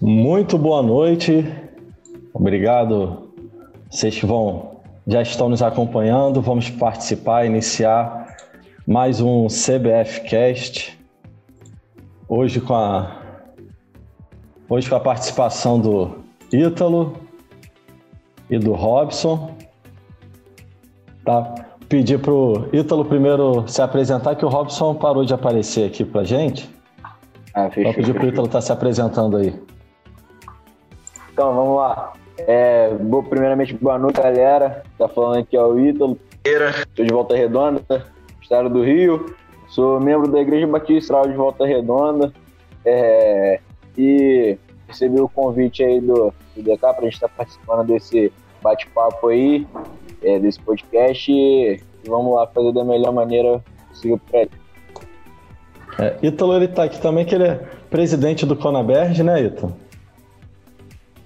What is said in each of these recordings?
Muito boa noite. Obrigado. Vocês que vão já estão nos acompanhando. Vamos participar, iniciar mais um CBF Cast. Hoje com a hoje com a participação do Ítalo e do Robson. Tá? Pedir pro Ítalo primeiro se apresentar que o Robson parou de aparecer aqui pra gente. Ah, fechou. Vou pedir pro Ítalo estar tá se apresentando aí. Então, vamos lá. É, bom, primeiramente, boa noite, galera. Tá falando aqui é o Ítalo. Estou de Volta Redonda, estado do Rio. Sou membro da Igreja Batista de Volta Redonda. É, e recebi o convite aí do, do DK para a gente estar tá participando desse bate-papo aí, é, desse podcast. E vamos lá fazer da melhor maneira possível para ele. É, Ítalo, ele tá aqui também, que ele é presidente do Conaberge, né, Ítalo?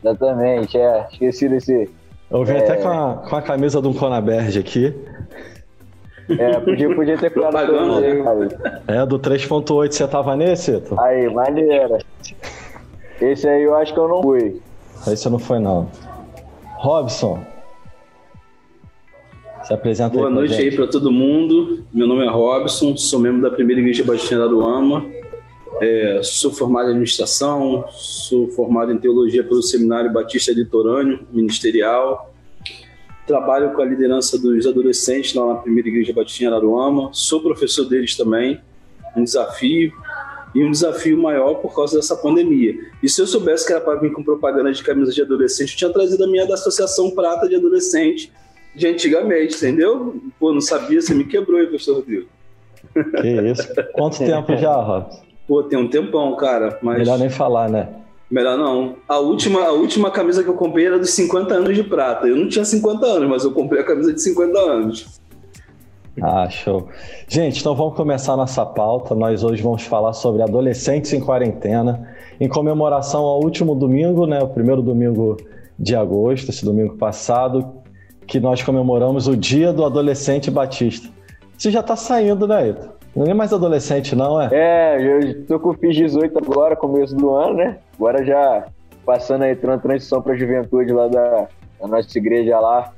Exatamente, é. Esqueci desse. Eu vim é... até com a, com a camisa do Conaberge aqui. É, podia, podia ter ficado aí, É, do 3.8, você tava nesse, Ito? Aí, maneira. Esse aí eu acho que eu não fui. Esse não foi, não. Robson. Se apresenta Boa aí noite gente. aí para todo mundo. Meu nome é Robson, sou membro da primeira igreja Baixinha do Ama. É, sou formado em administração, sou formado em teologia pelo Seminário Batista Litorâneo Ministerial. Trabalho com a liderança dos adolescentes lá na primeira igreja Batista em Araruama. Sou professor deles também. Um desafio e um desafio maior por causa dessa pandemia. E se eu soubesse que era para vir com propaganda de camisa de adolescente, eu tinha trazido a minha da Associação Prata de Adolescente de antigamente, entendeu? Pô, não sabia, você me quebrou aí, professor Rodrigo. Que isso. Quanto tempo já, Robson? Pô, tem um tempão, cara. Mas... Melhor nem falar, né? Melhor não. A última, a última camisa que eu comprei era dos 50 anos de prata. Eu não tinha 50 anos, mas eu comprei a camisa de 50 anos. Ah, show. Gente, então vamos começar nossa pauta. Nós hoje vamos falar sobre adolescentes em quarentena, em comemoração ao último domingo, né? O primeiro domingo de agosto, esse domingo passado, que nós comemoramos o Dia do Adolescente Batista. Você já está saindo, né, Ito? Não é mais adolescente, não, é? É, eu tô com o FIS 18 agora, começo do ano, né? Agora já passando aí, uma transição para a juventude lá da, da, nossa igreja lá.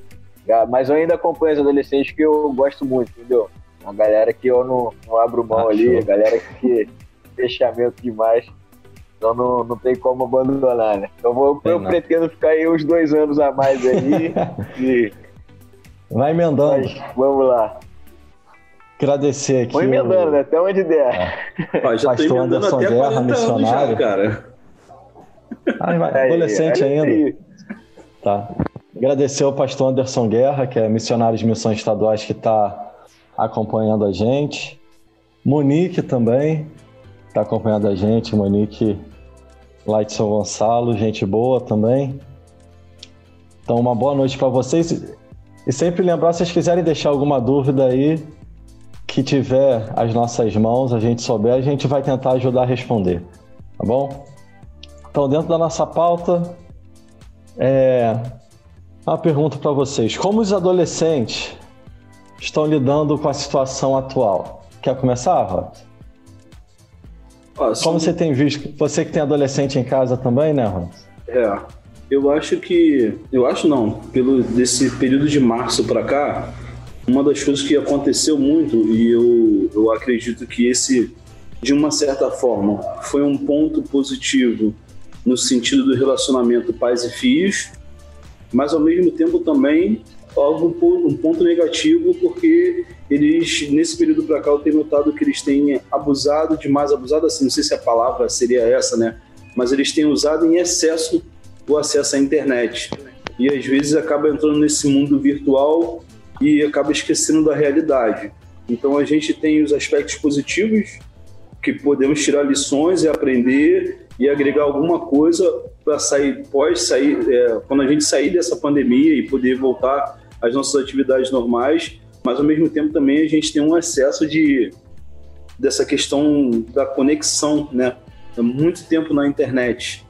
Mas eu ainda acompanho os adolescentes que eu gosto muito, entendeu? A galera que eu não, não abro mão ah, ali, a galera que fechamento demais. Então não, não tem como abandonar, né? Então vou, eu não. pretendo ficar aí uns dois anos a mais aí. e... Vai emendando. Mas, vamos lá. Agradecer aqui. Foi emendando, o... né? Até onde der. É. já Pastor Anderson Guerra, missionário. Já, cara. Ah, vai, adolescente aí, ainda. Aí. Tá. Agradecer ao pastor Anderson Guerra, que é missionário de missões estaduais que está acompanhando a gente. Monique também está acompanhando a gente. Monique lá de São Gonçalo, gente boa também. Então, uma boa noite para vocês. E sempre lembrar, se vocês quiserem deixar alguma dúvida aí, que tiver as nossas mãos, a gente souber, a gente vai tentar ajudar a responder, tá bom? Então, dentro da nossa pauta, é uma pergunta para vocês: como os adolescentes estão lidando com a situação atual? Quer começar, Rod? Ah, como você tem visto, você que tem adolescente em casa também, né, Rod? É, eu acho que, eu acho não, pelo desse período de março para cá, uma das coisas que aconteceu muito, e eu, eu acredito que esse, de uma certa forma, foi um ponto positivo no sentido do relacionamento pais e filhos, mas ao mesmo tempo também algo um ponto negativo porque eles nesse período para cá eu tenho notado que eles têm abusado demais abusado assim não sei se a palavra seria essa né? Mas eles têm usado em excesso o acesso à internet. E às vezes acaba entrando nesse mundo virtual e acaba esquecendo da realidade. Então a gente tem os aspectos positivos que podemos tirar lições e aprender e agregar alguma coisa para sair pós sair é, quando a gente sair dessa pandemia e poder voltar às nossas atividades normais, mas ao mesmo tempo também a gente tem um excesso de dessa questão da conexão, né? Muito tempo na internet.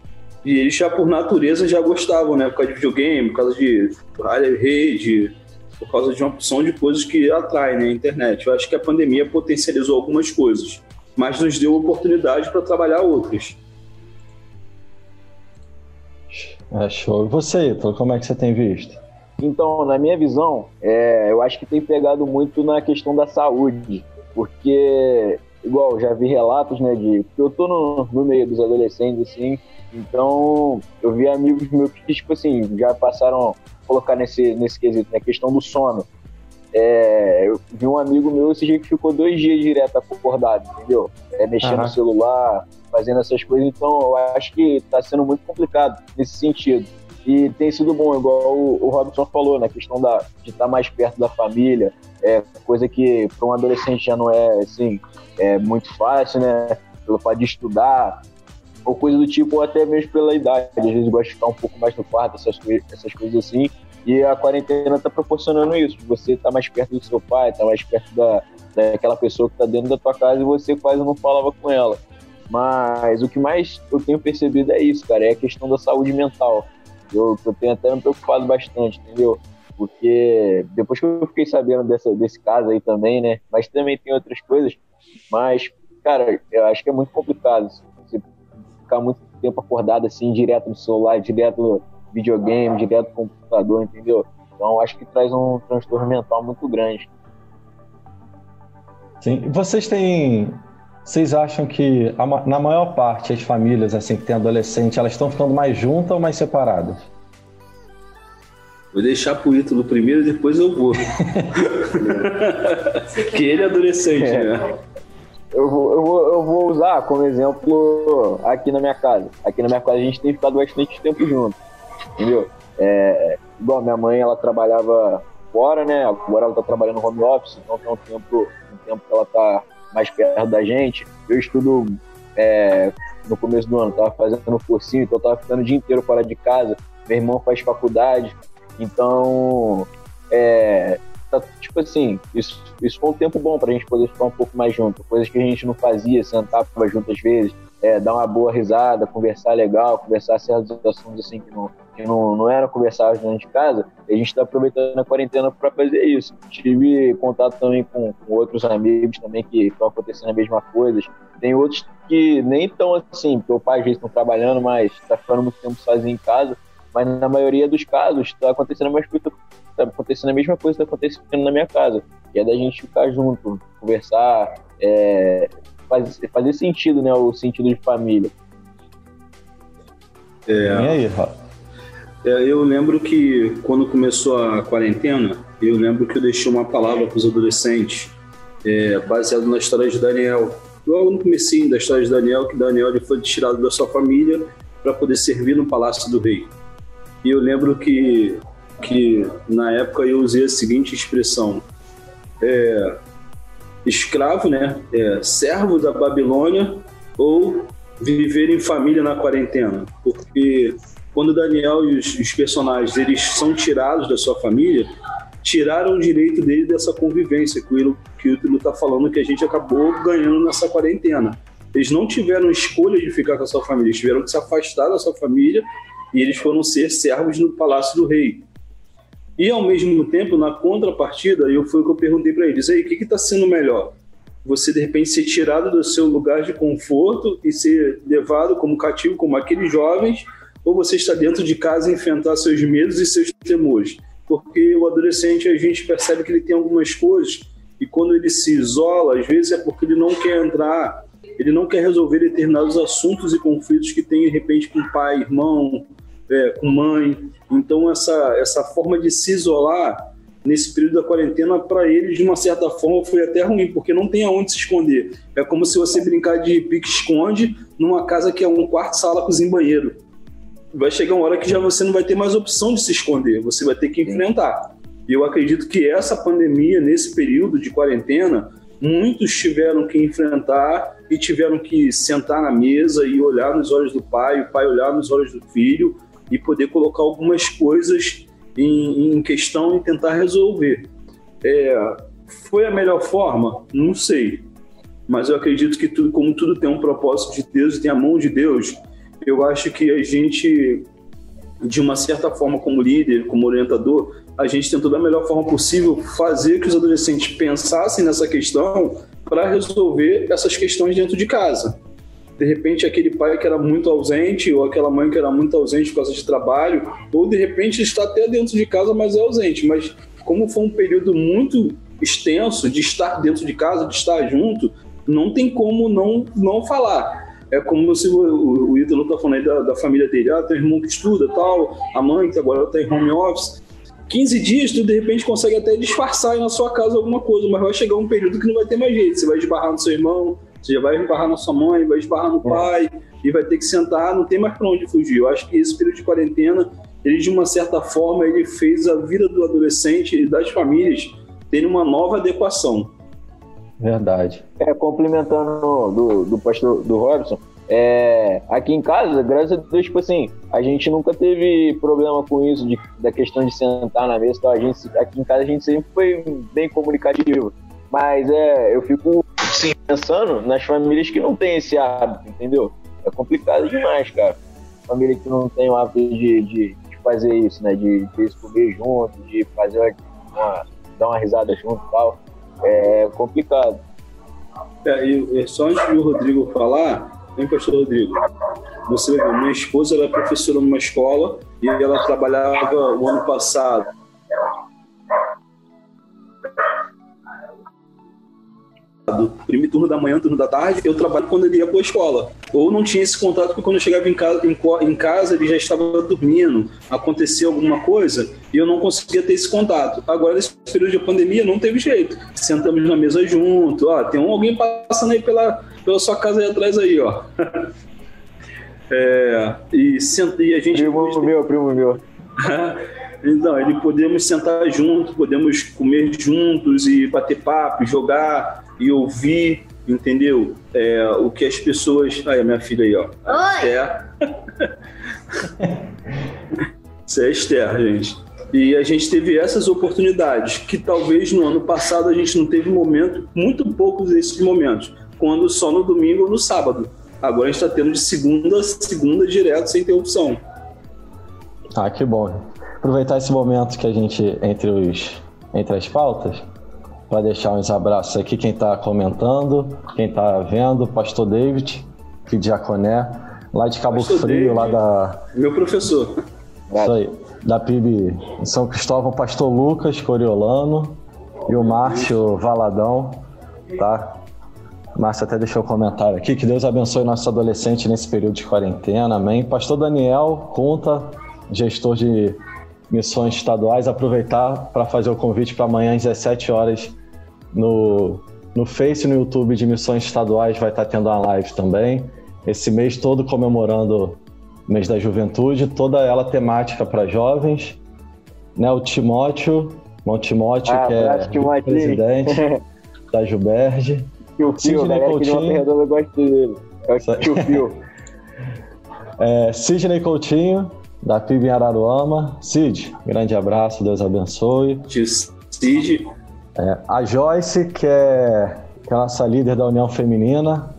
E eles já por natureza já gostavam, né? Por causa de videogame, por causa de rede, por causa de uma opção de coisas que atrai né, a internet. Eu acho que a pandemia potencializou algumas coisas, mas nos deu oportunidade para trabalhar outras. É show. E você, Ítalo, como é que você tem visto? Então, na minha visão, é, eu acho que tem pegado muito na questão da saúde, porque, igual, já vi relatos, né, de. Eu tô no, no meio dos adolescentes, assim, então eu vi amigos meus que, tipo assim, já passaram colocar nesse, nesse quesito, na né, questão do sono. É, eu vi um amigo meu esse dia que ficou dois dias direto acordado, entendeu? É, mexendo uhum. no celular, fazendo essas coisas. Então, eu acho que está sendo muito complicado nesse sentido. E tem sido bom, igual o, o Robson falou, na né? questão da, de estar tá mais perto da família, é coisa que para um adolescente já não é assim, é muito fácil, né? Pelo fato de estudar, ou coisa do tipo, ou até mesmo pela idade. Às vezes gosta de ficar um pouco mais no quarto, essas, essas coisas assim. E a quarentena está proporcionando isso, você estar tá mais perto do seu pai, estar tá mais perto da, daquela pessoa que está dentro da tua casa e você quase não falava com ela. Mas o que mais eu tenho percebido é isso, cara, é a questão da saúde mental. Eu, eu tenho até me preocupado bastante, entendeu? Porque depois que eu fiquei sabendo dessa, desse caso aí também, né? Mas também tem outras coisas. Mas, cara, eu acho que é muito complicado. Você ficar muito tempo acordado assim, direto no celular, direto no videogame, direto no computador, entendeu? Então, acho que traz um transtorno mental muito grande. Sim. Vocês têm. Vocês acham que a, na maior parte as famílias assim que tem adolescente, elas estão ficando mais juntas ou mais separadas? Vou deixar pro Ítalo primeiro e depois eu vou. que ele é adolescente, é. né? Eu vou, eu, vou, eu vou usar como exemplo aqui na minha casa. Aqui na minha casa a gente tem ficado bastante tempo junto, entendeu? É, minha mãe, ela trabalhava fora, né? Agora ela tá trabalhando home office, então tem um tempo tempo que ela está mais perto da gente. Eu estudo é, no começo do ano, estava fazendo um cursinho, então eu estava ficando o dia inteiro fora de casa. Meu irmão faz faculdade, então, é, tá, tipo assim, isso, isso foi um tempo bom para a gente poder ficar um pouco mais junto. Coisas que a gente não fazia, sentar junto às vezes, é, dar uma boa risada, conversar legal, conversar certos assuntos assim que não, que não, não eram conversados dentro de casa. A gente está aproveitando a quarentena para fazer isso. Tive contato também com, com outros amigos também que estão acontecendo a mesma coisa. Tem outros que nem tão assim, porque o pai às estão trabalhando, mas está ficando muito tempo sozinho em casa. Mas na maioria dos casos está acontecendo a mesma coisa, tá acontecendo a mesma coisa que está acontecendo na minha casa, que é da gente ficar junto, conversar, é, fazer, fazer sentido, né? O sentido de família. É, e aí, é, eu lembro que quando começou a quarentena, eu lembro que eu deixei uma palavra para os adolescentes, é, baseado na história de Daniel. Logo no começo da história de Daniel, que Daniel ele foi tirado da sua família para poder servir no palácio do rei. E eu lembro que, que na época eu usei a seguinte expressão: é, escravo, né? É, servo da Babilônia ou viver em família na quarentena. Porque quando Daniel e os, os personagens eles são tirados da sua família, tiraram o direito dele dessa convivência que o que o está falando que a gente acabou ganhando nessa quarentena. Eles não tiveram escolha de ficar com a sua família, eles tiveram que se afastar da sua família e eles foram ser servos no palácio do rei. E ao mesmo tempo, na contrapartida, eu foi o que eu perguntei para eles: aí, o que está sendo melhor? Você de repente ser tirado do seu lugar de conforto e ser levado como cativo, como aqueles jovens, ou você está dentro de casa e enfrentar seus medos e seus temores? Porque o adolescente, a gente percebe que ele tem algumas coisas e quando ele se isola, às vezes é porque ele não quer entrar, ele não quer resolver determinados assuntos e conflitos que tem de repente com pai, irmão, é, com mãe. Então, essa, essa forma de se isolar nesse período da quarentena, para eles, de uma certa forma, foi até ruim, porque não tem aonde se esconder. É como se você brincar de pique-esconde numa casa que é um quarto, sala, cozinha banheiro. Vai chegar uma hora que já você não vai ter mais opção de se esconder, você vai ter que enfrentar. E eu acredito que essa pandemia, nesse período de quarentena, muitos tiveram que enfrentar e tiveram que sentar na mesa e olhar nos olhos do pai, o pai olhar nos olhos do filho e poder colocar algumas coisas em, em questão e tentar resolver. É, foi a melhor forma? Não sei. Mas eu acredito que tudo, como tudo tem um propósito de Deus e tem a mão de Deus, eu acho que a gente, de uma certa forma, como líder, como orientador, a gente tentou da melhor forma possível fazer que os adolescentes pensassem nessa questão para resolver essas questões dentro de casa. De repente aquele pai que era muito ausente, ou aquela mãe que era muito ausente por causa de trabalho, ou de repente está até dentro de casa, mas é ausente. Mas como foi um período muito extenso de estar dentro de casa, de estar junto, não tem como não, não falar. É como se o, o, o Ítalo tá falando aí da, da, família dele, ah, tem irmão que estuda tal, a mãe que agora está em home office. 15 dias, tu de repente consegue até disfarçar aí na sua casa alguma coisa, mas vai chegar um período que não vai ter mais jeito. Você vai esbarrar no seu irmão, você já vai esbarrar na sua mãe, vai esbarrar no é. pai, e vai ter que sentar, não tem mais para onde fugir. Eu acho que esse período de quarentena, ele de uma certa forma, ele fez a vida do adolescente e das famílias terem uma nova adequação. Verdade. É, complementando do, do pastor do Robson, é, aqui em casa, graças a Deus, tipo assim, a gente nunca teve problema com isso, de, da questão de sentar na mesa. Então a gente, aqui em casa a gente sempre foi bem comunicativo. Mas é, eu fico sim, pensando nas famílias que não têm esse hábito, entendeu? É complicado demais, cara. Família que não tem o hábito de, de, de fazer isso, né? De, de comer junto, de fazer uma, dar uma risada junto e tal. É complicado. É, e só antes do Rodrigo falar, Hein, pastor Rodrigo? Você minha esposa é professora numa escola e ela trabalhava o ano passado. Primeiro turno da manhã, turno da tarde, eu trabalho quando ele ia para a escola. Ou não tinha esse contato porque quando eu chegava em casa, em, em casa ele já estava dormindo, acontecia alguma coisa e eu não conseguia ter esse contato. Agora, nesse período de pandemia, não teve jeito. Sentamos na mesa junto, ó, tem um, alguém passando aí pela, pela sua casa aí atrás aí, ó. é, e, e a gente. Primo meu, primo meu. então, ele podemos sentar juntos, podemos comer juntos e bater papo, jogar e ouvir, entendeu? É, o que as pessoas. Aí, a minha filha aí, ó. Oi! Esther. Isso é Esther, gente. E a gente teve essas oportunidades que talvez no ano passado a gente não teve momento, muito poucos desses momentos quando só no domingo ou no sábado. Agora a gente está tendo de segunda a segunda direto, sem interrupção. Ah, que bom. Aproveitar esse momento que a gente, entre, os, entre as pautas, para deixar uns abraços aqui, quem está comentando, quem está vendo, Pastor David, que diaconé, lá de Cabo Pastor Frio, David, lá da. Meu professor. Isso aí. Da PIB São Cristóvão, Pastor Lucas Coriolano e o Márcio Valadão, tá? Márcia até deixou um comentário aqui. Que Deus abençoe nosso adolescente nesse período de quarentena, amém. Pastor Daniel Conta, gestor de missões estaduais, aproveitar para fazer o convite para amanhã às 17 horas no, no Face e no YouTube de missões estaduais vai estar tá tendo uma live também. Esse mês todo comemorando o mês da juventude, toda ela temática para jovens. Né, o Timóteo, o Timóteo, ah, que é presidente da Juberge. Tio Fio, Sidney galera Coutinho. que não gosta dele. É o tio Fio. é, Sidney Coutinho, da PIB em Araruama. Cid, grande abraço, Deus abençoe. Tio Cid. É, a Joyce, que é, que é a nossa líder da União Feminina,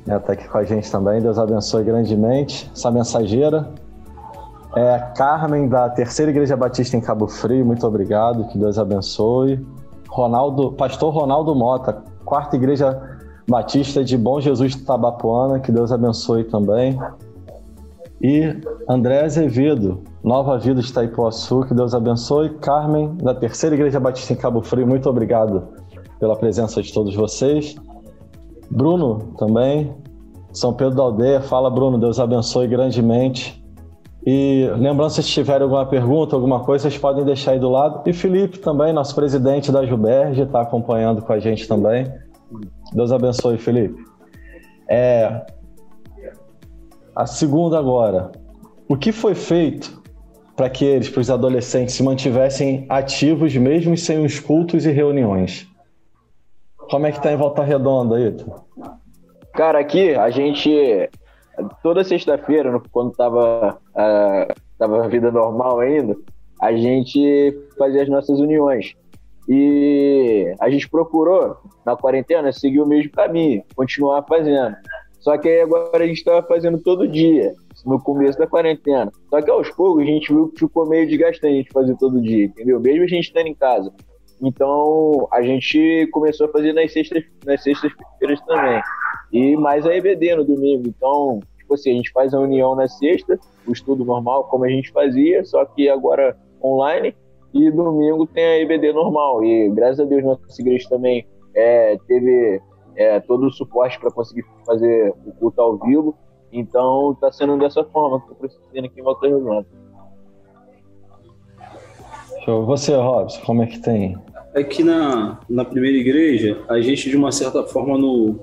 está né, aqui com a gente também, Deus abençoe grandemente. Essa mensageira. É, Carmen, da Terceira Igreja Batista em Cabo Frio, muito obrigado, que Deus abençoe. Ronaldo, Pastor Ronaldo Mota, Quarta Igreja Batista de Bom Jesus de Tabapuana, que Deus abençoe também. E André Azevedo, Nova Vida de Itaipuaçu, que Deus abençoe. Carmen, da Terceira Igreja Batista em Cabo Frio, muito obrigado pela presença de todos vocês. Bruno também, São Pedro da Aldeia, fala Bruno, Deus abençoe grandemente. E lembrando, se tiverem alguma pergunta, alguma coisa, vocês podem deixar aí do lado. E Felipe também, nosso presidente da Juberge, está acompanhando com a gente também. Deus abençoe, Felipe. É, a segunda agora. O que foi feito para que eles, para os adolescentes, se mantivessem ativos mesmo sem os cultos e reuniões? Como é que está em Volta Redonda, aí? Cara, aqui a gente toda sexta-feira, quando tava, uh, tava a vida normal ainda, a gente fazia as nossas uniões. E a gente procurou, na quarentena, seguir o mesmo caminho, continuar fazendo. Só que aí agora a gente estava fazendo todo dia, no começo da quarentena. Só que aos poucos a gente viu que ficou meio desgastante a gente fazer todo dia, entendeu? Mesmo a gente estando em casa. Então a gente começou a fazer nas sextas-feiras nas sextas também. e mais a EBD no domingo. Então, tipo assim, a gente faz a união na sexta, o estudo normal, como a gente fazia, só que agora online, e domingo tem a EBD normal. E graças a Deus, nossa igreja também é, teve é, todo o suporte para conseguir fazer o culto ao vivo. Então, está sendo dessa forma que eu estou precisando aqui em Volta Redonda. Você, Robson, como é que tem? Aqui na, na primeira igreja, a gente, de uma certa forma, no,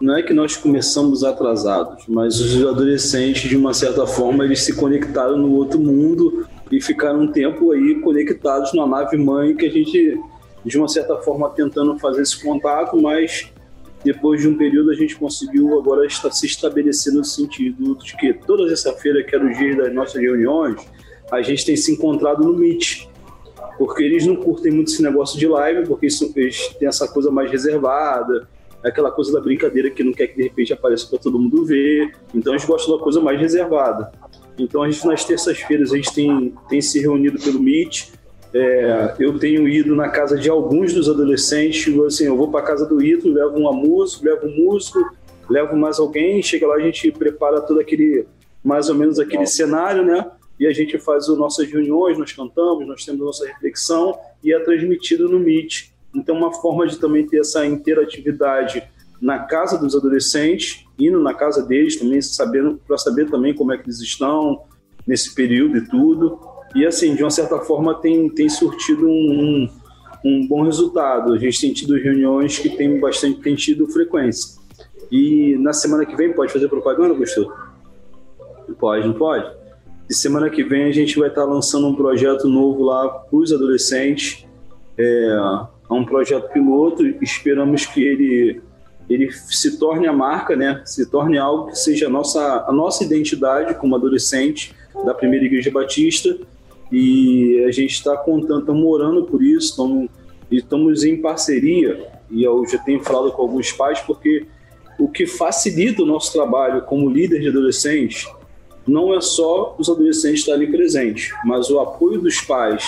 não é que nós começamos atrasados, mas os adolescentes, de uma certa forma, eles se conectaram no outro mundo e ficaram um tempo aí conectados na nave mãe que a gente, de uma certa forma, tentando fazer esse contato, mas depois de um período a gente conseguiu agora se estabelecer no sentido de que toda sexta-feira, que era o dia das nossas reuniões, a gente tem se encontrado no Meet, porque eles não curtem muito esse negócio de live, porque isso, eles têm essa coisa mais reservada, aquela coisa da brincadeira que não quer que de repente apareça para todo mundo ver. Então a gente gosta da coisa mais reservada. Então a gente nas terças-feiras a gente tem, tem se reunido pelo Meet. É, eu tenho ido na casa de alguns dos adolescentes, tipo assim, eu vou para casa do Ito, levo uma música, levo um músico, levo mais alguém, chega lá a gente prepara todo aquele mais ou menos aquele cenário, né? E a gente faz as nossas reuniões, nós cantamos, nós temos a nossa reflexão e é transmitido no Meet. Então, uma forma de também ter essa interatividade na casa dos adolescentes, indo na casa deles também, sabendo para saber também como é que eles estão nesse período e tudo. E assim, de uma certa forma, tem, tem surtido um, um, um bom resultado. A gente tem tido reuniões que tem bastante tem tido frequência. E na semana que vem, pode fazer propaganda, Gostou? Pode, não pode? E semana que vem a gente vai estar lançando um projeto novo lá para os adolescentes. É, é um projeto piloto, esperamos que ele ele se torne a marca, né? Se torne algo que seja a nossa a nossa identidade como adolescente da primeira igreja batista e a gente está contando, estamos morando por isso, estamos, estamos em parceria e eu já tenho falado com alguns pais porque o que facilita o nosso trabalho como líder de adolescentes não é só os adolescentes estarem presentes, mas o apoio dos pais,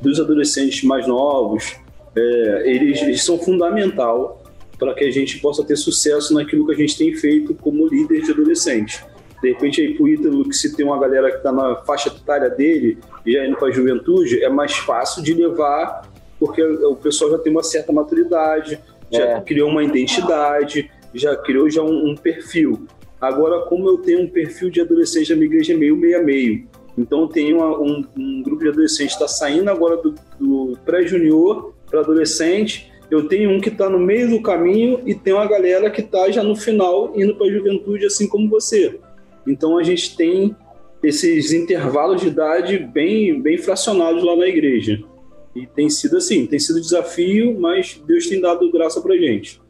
dos adolescentes mais novos, é, eles, eles são fundamental para que a gente possa ter sucesso naquilo que a gente tem feito como líder de adolescente. De repente, aí pro Ítalo, que se tem uma galera que está na faixa etária dele, e já indo para a juventude, é mais fácil de levar, porque o pessoal já tem uma certa maturidade, já é. criou uma identidade, já criou já um, um, perfil. Agora, como eu tenho um perfil de adolescente da minha igreja meio, meio a meio, então tem um, um, grupo de adolescentes que está saindo agora do, do pré-junior para adolescente. Eu tenho um que está no meio do caminho e tem uma galera que está já no final indo para a juventude, assim como você. Então a gente tem esses intervalos de idade bem, bem fracionados lá na igreja. E tem sido assim, tem sido desafio, mas Deus tem dado graça para gente.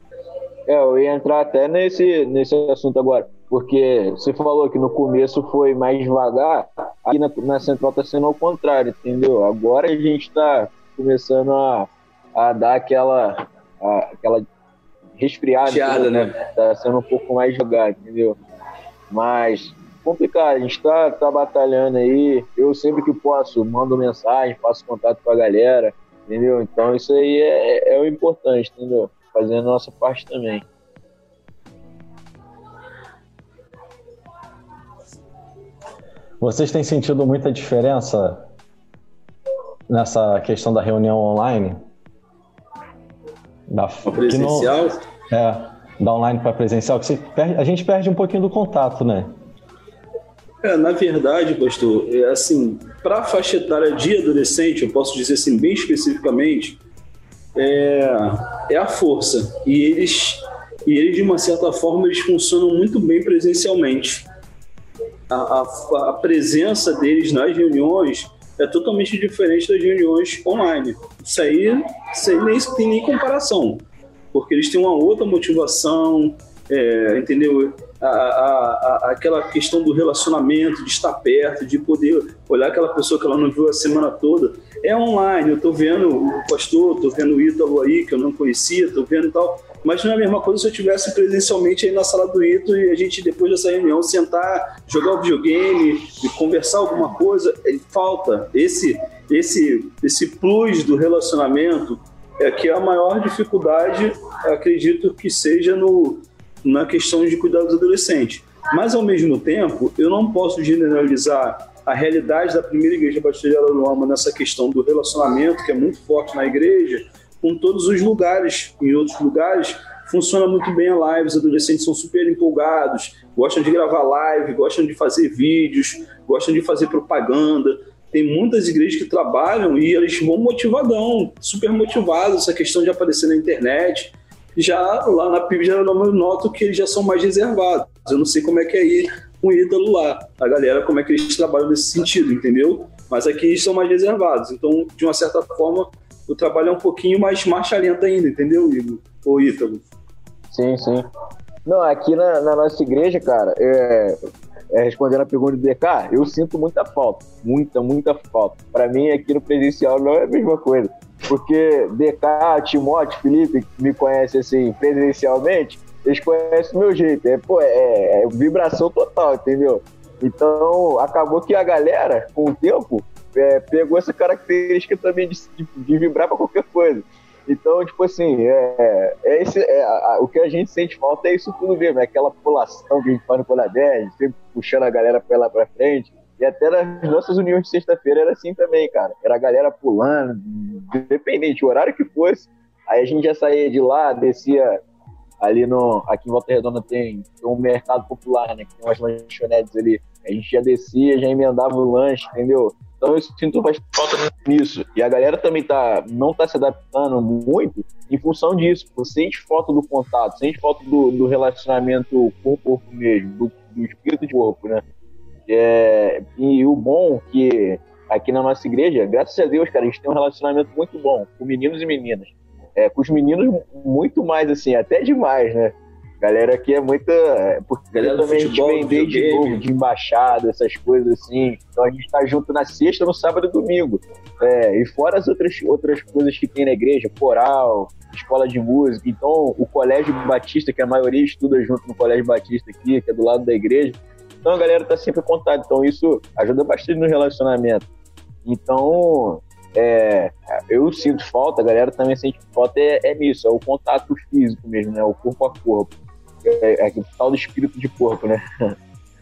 É, eu ia entrar até nesse, nesse assunto agora, porque você falou que no começo foi mais devagar, aqui na, na Central está sendo ao contrário, entendeu? Agora a gente está começando a a dar aquela, a, aquela resfriada. Chiada, né? Tá sendo um pouco mais jogar, entendeu? Mas complicado, a gente tá, tá batalhando aí. Eu sempre que posso mando mensagem, faço contato com a galera, entendeu? Então isso aí é, é o importante, entendeu? Fazendo a nossa parte também. Vocês têm sentido muita diferença nessa questão da reunião online? Da, presencial? Não, é, da online para presencial, que a gente perde um pouquinho do contato, né? É, na verdade, pastor, é assim, para a faixa etária de adolescente, eu posso dizer assim, bem especificamente, é, é a força. E eles, e eles, de uma certa forma, eles funcionam muito bem presencialmente. A, a, a presença deles nas reuniões é totalmente diferente das reuniões online. Isso aí, isso aí nem tem nem comparação, porque eles têm uma outra motivação, é, entendeu? A, a, a, aquela questão do relacionamento, de estar perto, de poder olhar aquela pessoa que ela não viu a semana toda. É online, eu estou vendo o pastor, estou vendo o Ítalo aí, que eu não conhecia, estou vendo tal mas não é a mesma coisa se eu estivesse presencialmente aí na sala do Ito e a gente, depois dessa reunião, sentar, jogar o videogame e conversar alguma coisa. Falta esse, esse, esse plus do relacionamento, é que a maior dificuldade, acredito que seja no, na questão de cuidar dos adolescentes. Mas, ao mesmo tempo, eu não posso generalizar a realidade da primeira igreja batista de Araruama nessa questão do relacionamento, que é muito forte na igreja, com todos os lugares. Em outros lugares, funciona muito bem a live, os adolescentes são super empolgados, gostam de gravar live, gostam de fazer vídeos, gostam de fazer propaganda. Tem muitas igrejas que trabalham e eles vão motivadão, super motivados, essa questão de aparecer na internet. Já lá na PIB, já eu noto que eles já são mais reservados. Eu não sei como é que é aí o ídolo lá, a galera, como é que eles trabalham nesse sentido, entendeu? Mas aqui eles são mais reservados. Então, de uma certa forma, o trabalho é um pouquinho mais marcha lenta ainda, entendeu, Igor? Ou Ítalo? Sim, sim. Não, aqui na, na nossa igreja, cara, é, é, respondendo a pergunta do DK, eu sinto muita falta. Muita, muita falta. Para mim, aqui no presencial não é a mesma coisa. Porque DK, Timóteo, Felipe, me conhece assim presencialmente, eles conhecem o meu jeito. É, pô, é, é vibração total, entendeu? Então, acabou que a galera, com o tempo, é, pegou essa característica também de, de, de vibrar para qualquer coisa. Então, tipo assim, é, é esse, é, a, o que a gente sente falta é isso tudo mesmo, é aquela pulação que a gente faz no Cola 10, sempre puxando a galera pra lá pra frente. E até nas nossas uniões de sexta-feira era assim também, cara. Era a galera pulando, independente, o horário que fosse. Aí a gente já saía de lá, descia ali no. Aqui em Volta Redonda tem um mercado popular, né? Que tem umas lanchonetes ali. A gente já descia, já emendava o lanche, entendeu? Então eu sinto faz falta nisso. E a galera também tá, não tá se adaptando muito em função disso. Você sente falta do contato, sente falta do, do relacionamento com o corpo mesmo, do, do espírito de corpo, né? É, e o bom que aqui na nossa igreja, graças a Deus, cara, a gente tem um relacionamento muito bom com meninos e meninas. É, com os meninos, muito mais assim, até demais, né? Galera aqui é muita. É, porque galera também futebol, a gente vem de novo, de embaixada, essas coisas assim. Então a gente tá junto na sexta, no sábado e domingo. É, e fora as outras, outras coisas que tem na igreja, coral, escola de música. Então, o Colégio Batista, que a maioria estuda junto no Colégio Batista aqui, que é do lado da igreja. Então a galera tá sempre em contato. Então isso ajuda bastante no relacionamento. Então, é, eu sinto falta, a galera também sente falta é, é nisso, é o contato físico mesmo, né? O corpo a corpo é, é o tal do espírito de corpo, né?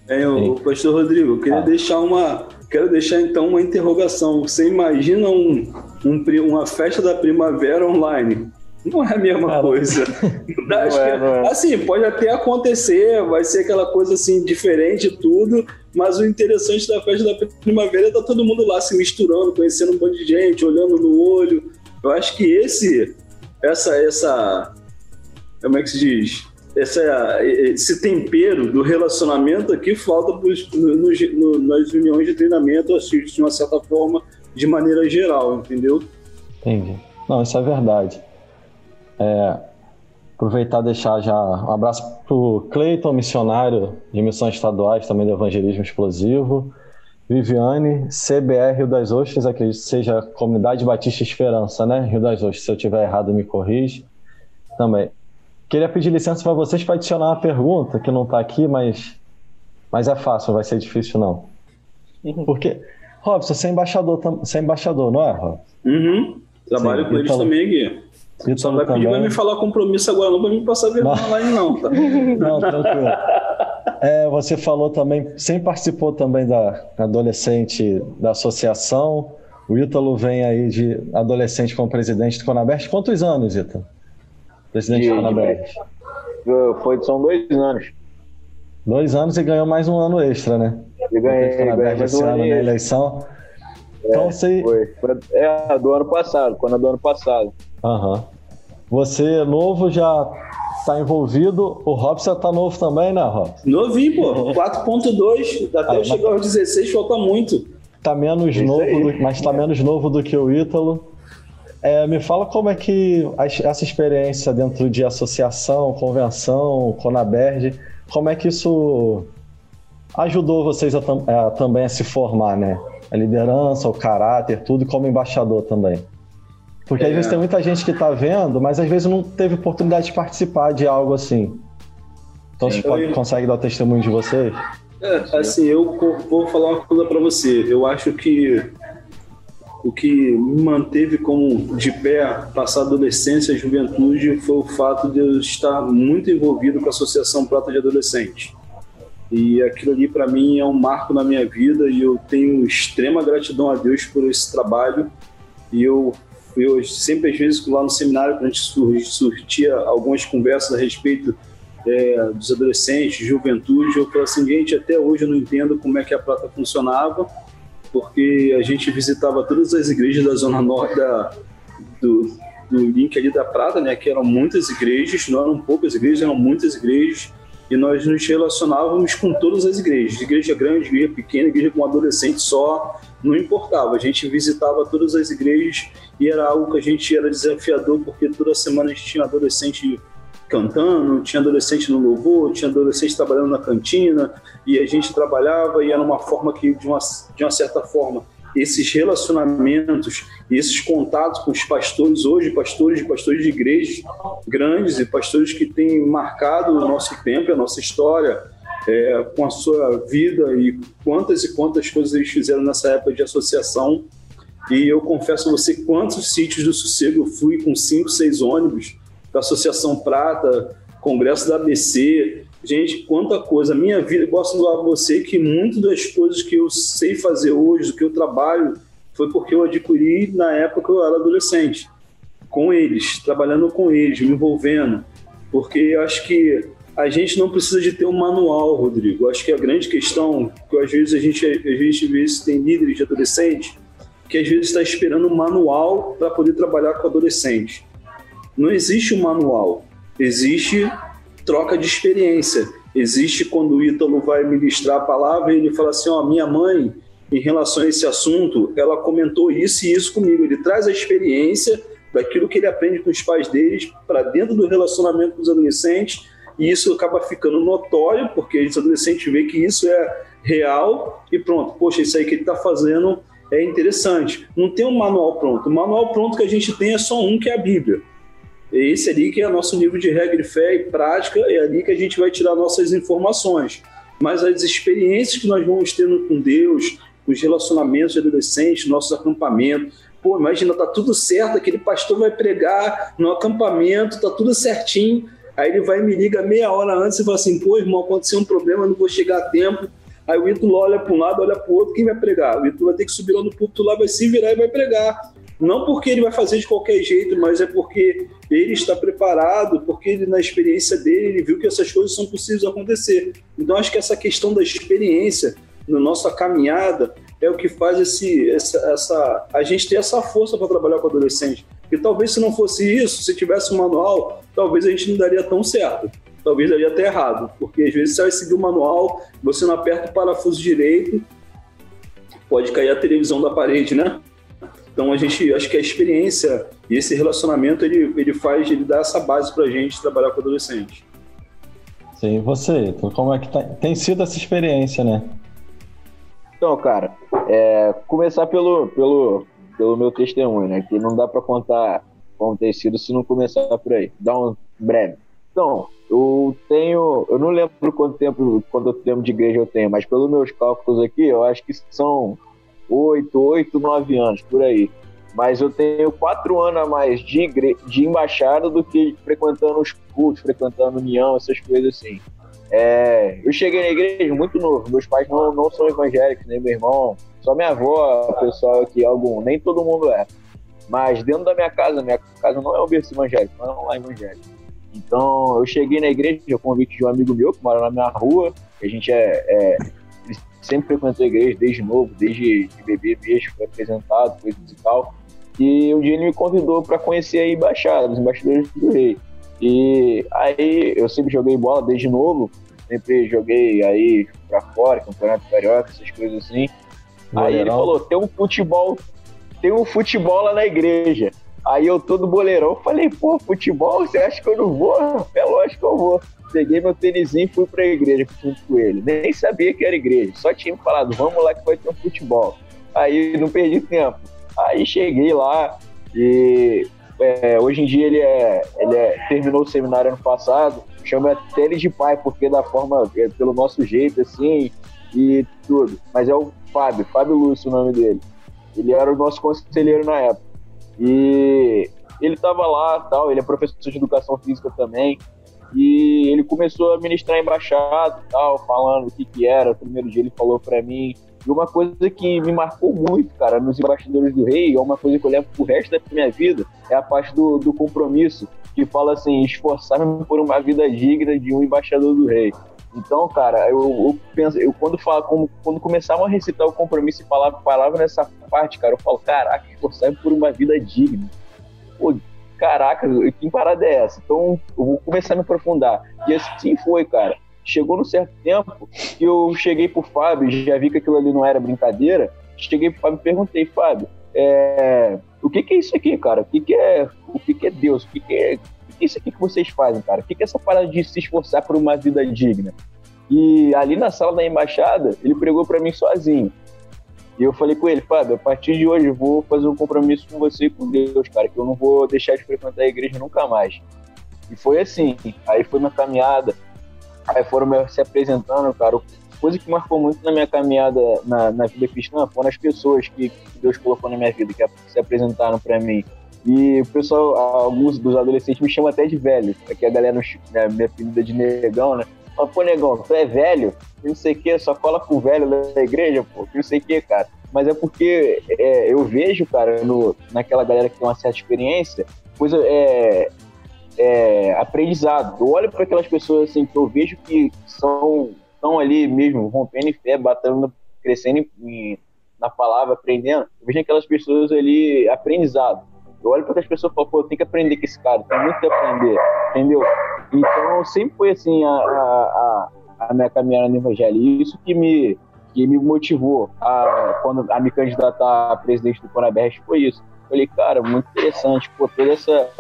É, o, o pastor Rodrigo, eu queria ah. deixar uma. Quero deixar então uma interrogação. Você imagina um, um, uma festa da primavera online? Não é a mesma coisa. Não é, que, é. Assim, pode até acontecer, vai ser aquela coisa assim, diferente tudo, mas o interessante da festa da primavera é tá todo mundo lá se misturando, conhecendo um monte de gente, olhando no olho. Eu acho que esse, essa, essa, como é que se diz? Essa, esse tempero do relacionamento aqui falta pros, no, no, nas reuniões de treinamento, assim, de uma certa forma, de maneira geral, entendeu? Entendi. Não, isso é verdade. É, aproveitar e deixar já um abraço para o Cleiton, missionário de missões estaduais, também do Evangelismo Explosivo. Viviane, CBR Rio das Ostras, acredito que seja Comunidade Batista Esperança, né? Rio das Ostras. Se eu tiver errado, me corrige. Também. Queria pedir licença para vocês para adicionar uma pergunta que não está aqui, mas, mas é fácil, não vai ser difícil não. Uhum. Porque, Robson, você é embaixador, você é embaixador, não é, Robson? Uhum. Trabalho Sim, com eles também aqui. Ítalo Só vai também. pedir para me falar compromisso agora, não para me passar vergonha lá não, tá? Não, tranquilo. É, você falou também, sempre participou também da adolescente da associação. O Ítalo vem aí de adolescente como presidente do Conabert. Quantos anos, Ítalo? Presidente de, Foi, são dois anos. Dois anos e ganhou mais um ano extra, né? E ganhei, ganhei mais um ano na eleição. É, então você. Foi. É, do ano passado, quando é do ano passado. Aham. Você novo já está envolvido. O Robson tá novo também, né, Robson? Novinho, pô. 4.2, até ah, eu chegar aos 16 falta muito. Tá menos Isso novo, do, mas tá menos novo do que o Ítalo. É, me fala como é que essa experiência dentro de associação, convenção, Conaberg, como é que isso ajudou vocês a, a, também a se formar, né? A liderança, o caráter, tudo, como embaixador também. Porque é. às vezes tem muita gente que está vendo, mas às vezes não teve oportunidade de participar de algo assim. Então Sim, você consegue dar o testemunho de vocês? É, assim, eu vou falar uma coisa para você. Eu acho que o que me manteve como de pé, passar a adolescência e juventude, foi o fato de eu estar muito envolvido com a Associação Prata de Adolescente. E aquilo ali, para mim, é um marco na minha vida e eu tenho extrema gratidão a Deus por esse trabalho. E eu, eu sempre, às vezes, lá no seminário, quando a gente surtia algumas conversas a respeito é, dos adolescentes, juventude, eu falo assim, gente, até hoje eu não entendo como é que a Prata funcionava porque a gente visitava todas as igrejas da zona norte da, do, do link ali da Prata, né, que eram muitas igrejas, não eram poucas igrejas, eram muitas igrejas, e nós nos relacionávamos com todas as igrejas, igreja grande, igreja pequena, igreja com adolescente só, não importava, a gente visitava todas as igrejas e era algo que a gente era desafiador, porque toda semana a gente tinha adolescente cantando, tinha adolescente no louvor, tinha adolescente trabalhando na cantina, e a gente trabalhava e era uma forma que, de uma, de uma certa forma, esses relacionamentos e esses contatos com os pastores hoje, pastores e pastores de igrejas grandes e pastores que têm marcado o nosso tempo, a nossa história, é, com a sua vida e quantas e quantas coisas eles fizeram nessa época de associação. E eu confesso a você quantos sítios do sossego eu fui com cinco, seis ônibus da Associação Prata, Congresso da ABC. Gente, quanta coisa. Minha vida, eu posso falar você que muitas das coisas que eu sei fazer hoje, do que eu trabalho, foi porque eu adquiri na época que eu era adolescente. Com eles, trabalhando com eles, me envolvendo. Porque eu acho que a gente não precisa de ter um manual, Rodrigo. Eu acho que a grande questão, que às vezes a gente, a gente vê se tem líderes de adolescente, que às vezes está esperando um manual para poder trabalhar com adolescente não existe um manual, existe troca de experiência. Existe quando o Ítalo vai ministrar a palavra e ele fala assim: Ó, oh, minha mãe, em relação a esse assunto, ela comentou isso e isso comigo. Ele traz a experiência daquilo que ele aprende com os pais deles para dentro do relacionamento com os adolescentes e isso acaba ficando notório porque os adolescentes veem que isso é real e pronto, poxa, isso aí que ele está fazendo é interessante. Não tem um manual pronto. O manual pronto que a gente tem é só um, que é a Bíblia. É esse ali que é nosso nível de regra de fé e prática, é ali que a gente vai tirar nossas informações. Mas as experiências que nós vamos tendo com Deus, os relacionamentos de adolescentes, nossos acampamentos. Pô, imagina, tá tudo certo, aquele pastor vai pregar no acampamento, tá tudo certinho. Aí ele vai e me liga meia hora antes e fala assim: pô, irmão, aconteceu um problema, não vou chegar a tempo. Aí o Ítalo olha para um lado, olha para o outro, quem vai pregar? O Ítalo vai ter que subir lá no púlpito lá, vai se virar e vai pregar. Não porque ele vai fazer de qualquer jeito, mas é porque ele está preparado, porque ele, na experiência dele, ele viu que essas coisas são possíveis acontecer. Então, acho que essa questão da experiência na nossa caminhada é o que faz esse, essa, essa a gente ter essa força para trabalhar com adolescente. E talvez se não fosse isso, se tivesse um manual, talvez a gente não daria tão certo. Talvez daria até errado, porque às vezes você vai seguir o manual, você não aperta o parafuso direito, pode cair a televisão da parede, né? Então a gente acho que a experiência e esse relacionamento ele, ele faz, ele dá essa base para a gente trabalhar com adolescente. Sim, você, como é que tá, tem sido essa experiência, né? Então, cara, é, começar pelo, pelo, pelo meu testemunho, né? Que não dá para contar como tem sido se não começar por aí. Dá um breve. Então, eu tenho, eu não lembro quanto tempo, quanto tempo de igreja eu tenho, mas pelos meus cálculos aqui, eu acho que são oito, oito, nove anos, por aí. Mas eu tenho quatro anos a mais de, de embaixada do que frequentando os cultos, frequentando união, essas coisas assim. É... eu cheguei na igreja muito novo, meus pais não, não são evangélicos, nem meu irmão, só minha avó, pessoal aqui, algum, nem todo mundo é. Mas dentro da minha casa, minha casa não é um berço evangélico, não é um evangélico. Então eu cheguei na igreja, a convite de um amigo meu que mora na minha rua, a gente é, é sempre frequentou a igreja desde novo, desde de bebê mesmo, foi apresentado, coisas e tal. E um dia ele me convidou para conhecer a embaixada, os embaixadores do rei. E aí eu sempre joguei bola desde novo, sempre joguei aí para fora, campeonato carioca, essas coisas assim. Aí ele falou: tem um futebol, tem um futebol lá na igreja. Aí eu todo boleirão falei, pô, futebol, você acha que eu não vou? É lógico que eu vou peguei meu tênisinho e fui pra igreja junto com ele. Nem sabia que era igreja, só tinha falado, vamos lá que vai ter um futebol. Aí não perdi tempo. Aí cheguei lá e é, hoje em dia ele é, ele é terminou o seminário ano passado, chama até ele de pai, porque da forma, é, pelo nosso jeito assim e tudo. Mas é o Fábio, Fábio Lúcio o nome dele. Ele era o nosso conselheiro na época. E ele estava lá, tal, ele é professor de educação física também. E ele começou a ministrar embaixada e tal, falando o que que era. O primeiro dia ele falou para mim. E uma coisa que me marcou muito, cara, nos embaixadores do rei, é uma coisa que eu levo pro resto da minha vida, é a parte do, do compromisso, que fala assim, esforçar-me por uma vida digna de um embaixador do rei. Então, cara, eu, eu penso, eu quando falo, quando, quando começavam a recitar o compromisso e palavra, palavra nessa parte, cara, eu falo, caraca, esforçar-me por uma vida digna. Pô, caraca, que parada é essa? Então eu vou começar a me aprofundar. E assim foi, cara. Chegou num certo tempo que eu cheguei pro Fábio, já vi que aquilo ali não era brincadeira. Cheguei pro Fábio e perguntei, Fábio, é, o que, que, é isso aqui, cara? O que, que é, o que, que é Deus? O que, que é isso aqui que vocês fazem, cara? O que, é essa parada de se esforçar por uma vida digna? E ali na sala da embaixada, ele pregou para mim sozinho. E eu falei com ele, Fábio, a partir de hoje eu vou fazer um compromisso com você e com Deus, cara, que eu não vou deixar de frequentar a igreja nunca mais. E foi assim. Aí foi minha caminhada. Aí foram se apresentando, cara. Coisa que marcou muito na minha caminhada na, na vida cristã foram as pessoas que, que Deus colocou na minha vida, que se apresentaram para mim. E o pessoal, alguns dos adolescentes me chamam até de velho. Aqui a galera né, me apelida de negão, né? Fala, pô, negão, tu é velho? Não sei o que, só cola com o velho da igreja, pô, não sei o que, cara. Mas é porque é, eu vejo, cara, no, naquela galera que tem uma certa experiência, coisa é, é aprendizado. Eu olho para aquelas pessoas assim que eu vejo que são estão ali mesmo rompendo em fé, batendo, crescendo em, na palavra, aprendendo. Eu vejo aquelas pessoas ali aprendizado. Eu olho para as pessoas e falo, pô, eu tenho que aprender com esse cara, tem muito que aprender, entendeu? Então, sempre foi assim a, a, a minha caminhada no evangelho. E isso que me, que me motivou a, quando, a me candidatar a presidente do Conabest foi isso. Falei, cara, muito interessante, pô, toda essa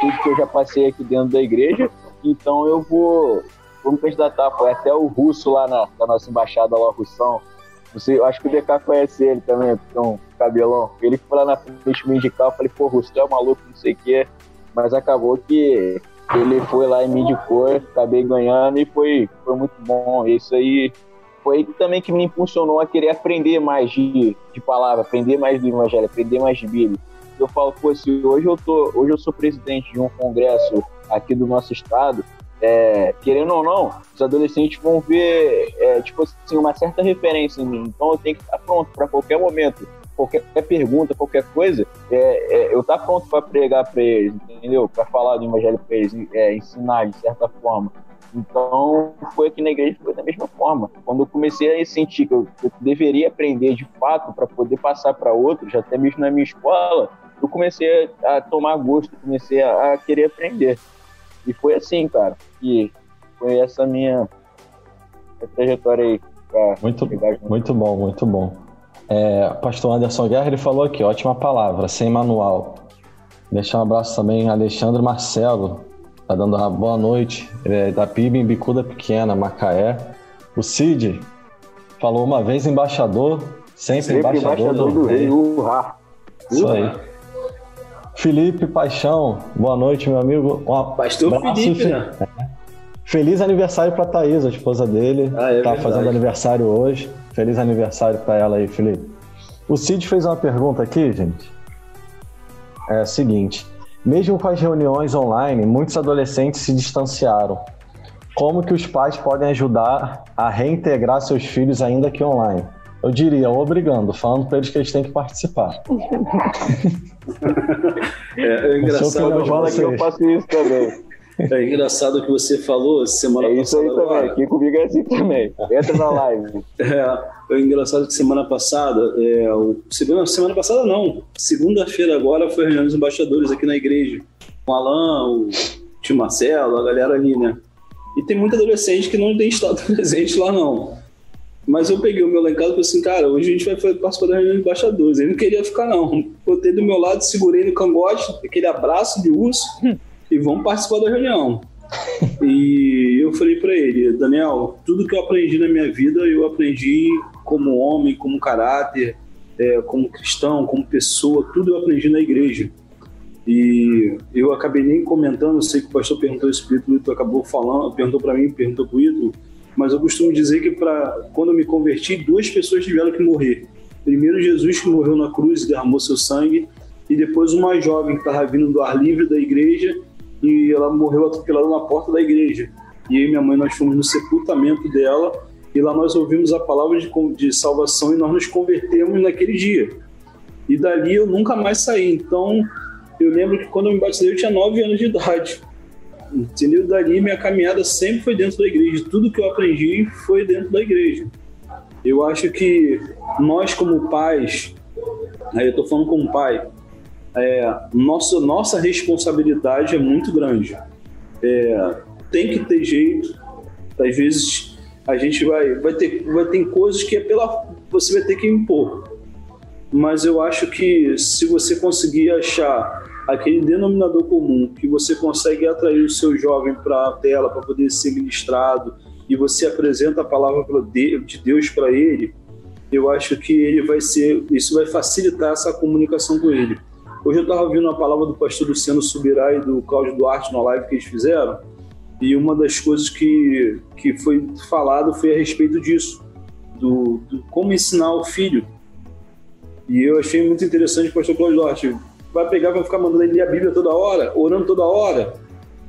tudo que eu já passei aqui dentro da igreja, então eu vou, vou me candidatar. Foi até o russo lá na, na nossa embaixada, lá, o Russão. Não sei, acho que o DK conhece ele também, então, cabelão. Ele foi lá na frente me indicar, eu falei, pô, tu é maluco, não sei o quê. Mas acabou que ele foi lá e me indicou, acabei ganhando e foi, foi muito bom. Isso aí foi também que me impulsionou a querer aprender mais de, de palavra, aprender mais do Evangelho, aprender mais de Bíblia. Eu falo, pô, se hoje eu, tô, hoje eu sou presidente de um congresso aqui do nosso estado, é, querendo ou não, os adolescentes vão ver, é, tipo assim, uma certa referência em mim. Então eu tenho que estar pronto para qualquer momento, qualquer pergunta, qualquer coisa, é, é eu tá pronto para pregar para eles, entendeu? Para falar do evangelho para eles, é, ensinar de certa forma. Então, foi aqui na igreja foi da mesma forma. Quando eu comecei a sentir que eu, eu deveria aprender de fato para poder passar para outros, até mesmo na minha escola, eu comecei a, tomar gosto, comecei a, a, querer aprender. E foi assim, cara, que foi essa minha trajetória aí. Muito, muito bom, muito bom. É, pastor Anderson Guerra, ele falou aqui, ótima palavra, sem manual. Deixar um abraço também a Alexandre Marcelo, tá dando uma boa noite. Ele é da PIB em Bicuda Pequena, Macaé. O Cid falou uma vez embaixador, sempre, sempre embaixador, embaixador, do, do rei. Urra. Isso aí. Felipe Paixão, boa noite, meu amigo. Um Pastor Felipe, né? Feliz aniversário para Thaís, a esposa dele. Ah, é tá verdade. fazendo aniversário hoje. Feliz aniversário para ela aí, Felipe. O Cid fez uma pergunta aqui, gente. É a seguinte: mesmo com as reuniões online, muitos adolescentes se distanciaram. Como que os pais podem ajudar a reintegrar seus filhos ainda que online? Eu diria, obrigando, falando para eles que eles têm que participar. é, é engraçado. Que eu faço isso também. É engraçado que você falou semana passada. É isso aí passada, também, aqui comigo é assim também. Entra na live. É, é engraçado que semana passada, é, o, semana, semana passada não, segunda-feira agora foi a reunião dos embaixadores aqui na igreja. Com o Alain, o tio Marcelo, a galera ali, né? E tem muito adolescente que não tem estado presente lá, não. Mas eu peguei o meu lá em casa e falei assim, cara, hoje a gente vai participar da reunião de embaixadores. Ele não queria ficar, não. Botei do meu lado, segurei no cangote, aquele abraço de urso, e vamos participar da reunião. e eu falei para ele, Daniel, tudo que eu aprendi na minha vida, eu aprendi como homem, como caráter, é, como cristão, como pessoa, tudo eu aprendi na igreja. E eu acabei nem comentando, sei que o pastor perguntou isso pro Ito, acabou falando, perguntou para mim, perguntou pro Ito, mas eu costumo dizer que para quando eu me converti, duas pessoas tiveram que morrer. Primeiro Jesus que morreu na cruz e derramou seu sangue, e depois uma jovem que estava vindo do ar livre da igreja e ela morreu atropelada na porta da igreja. E eu e minha mãe nós fomos no sepultamento dela e lá nós ouvimos a palavra de, de salvação e nós nos convertemos naquele dia. E dali eu nunca mais saí. Então eu lembro que quando eu me batizei eu tinha 9 anos de idade. Entendeu? Dali minha caminhada sempre foi dentro da igreja. Tudo que eu aprendi foi dentro da igreja. Eu acho que nós como pais, aí eu estou falando como pai, é, nossa, nossa responsabilidade é muito grande. É, tem que ter jeito. Às vezes a gente vai, vai ter, vai ter coisas que é pela, você vai ter que impor. Mas eu acho que se você conseguir achar aquele denominador comum que você consegue atrair o seu jovem para a tela para poder ser ministrado e você apresenta a palavra de Deus para ele, eu acho que ele vai ser, isso vai facilitar essa comunicação com ele. Hoje eu estava ouvindo a palavra do pastor Luciano Subirá e do Cláudio Duarte na live que eles fizeram, e uma das coisas que, que foi falado foi a respeito disso, do, do como ensinar o filho. E eu achei muito interessante o pastor Cláudio Duarte. Vai pegar, vai ficar mandando ele ler a Bíblia toda hora, orando toda hora.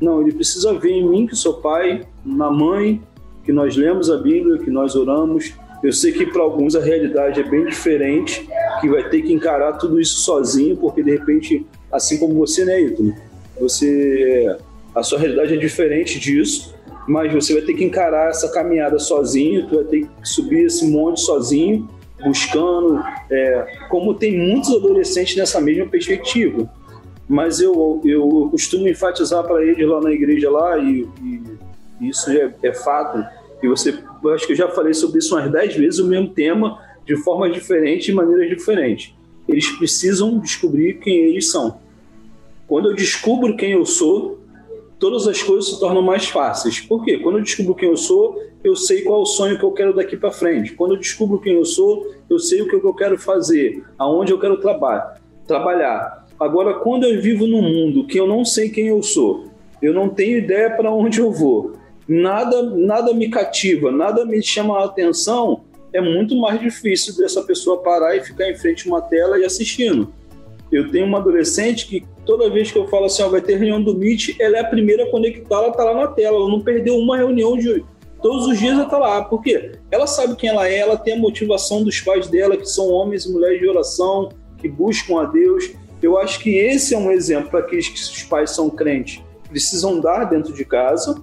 Não, ele precisa ver em mim, que sou pai, na mãe, que nós lemos a Bíblia, que nós oramos, eu sei que para alguns a realidade é bem diferente, que vai ter que encarar tudo isso sozinho, porque de repente, assim como você, né, Ito? Você, a sua realidade é diferente disso, mas você vai ter que encarar essa caminhada sozinho, tu vai ter que subir esse monte sozinho, buscando, é, como tem muitos adolescentes nessa mesma perspectiva. Mas eu, eu costumo enfatizar para eles lá na igreja lá, e, e isso é, é fato, e você, eu acho que eu já falei sobre isso umas 10 vezes, o mesmo tema, de formas diferentes, de maneiras diferentes. Eles precisam descobrir quem eles são. Quando eu descubro quem eu sou, todas as coisas se tornam mais fáceis. Por quê? Quando eu descubro quem eu sou, eu sei qual é o sonho que eu quero daqui para frente. Quando eu descubro quem eu sou, eu sei o que eu quero fazer, aonde eu quero traba trabalhar. Agora, quando eu vivo num mundo que eu não sei quem eu sou, eu não tenho ideia para onde eu vou, nada, nada me cativa, nada me chama a atenção, é muito mais difícil dessa pessoa parar e ficar em frente a uma tela e assistindo. Eu tenho uma adolescente que toda vez que eu falo assim, ó, vai ter reunião do Meet, ela é a primeira a conectar, ela tá lá na tela, ela não perdeu uma reunião de todos os dias ela tá lá, porque ela sabe quem ela é, ela tem a motivação dos pais dela, que são homens e mulheres de oração, que buscam a Deus. Eu acho que esse é um exemplo para aqueles que os pais são crentes, precisam dar dentro de casa,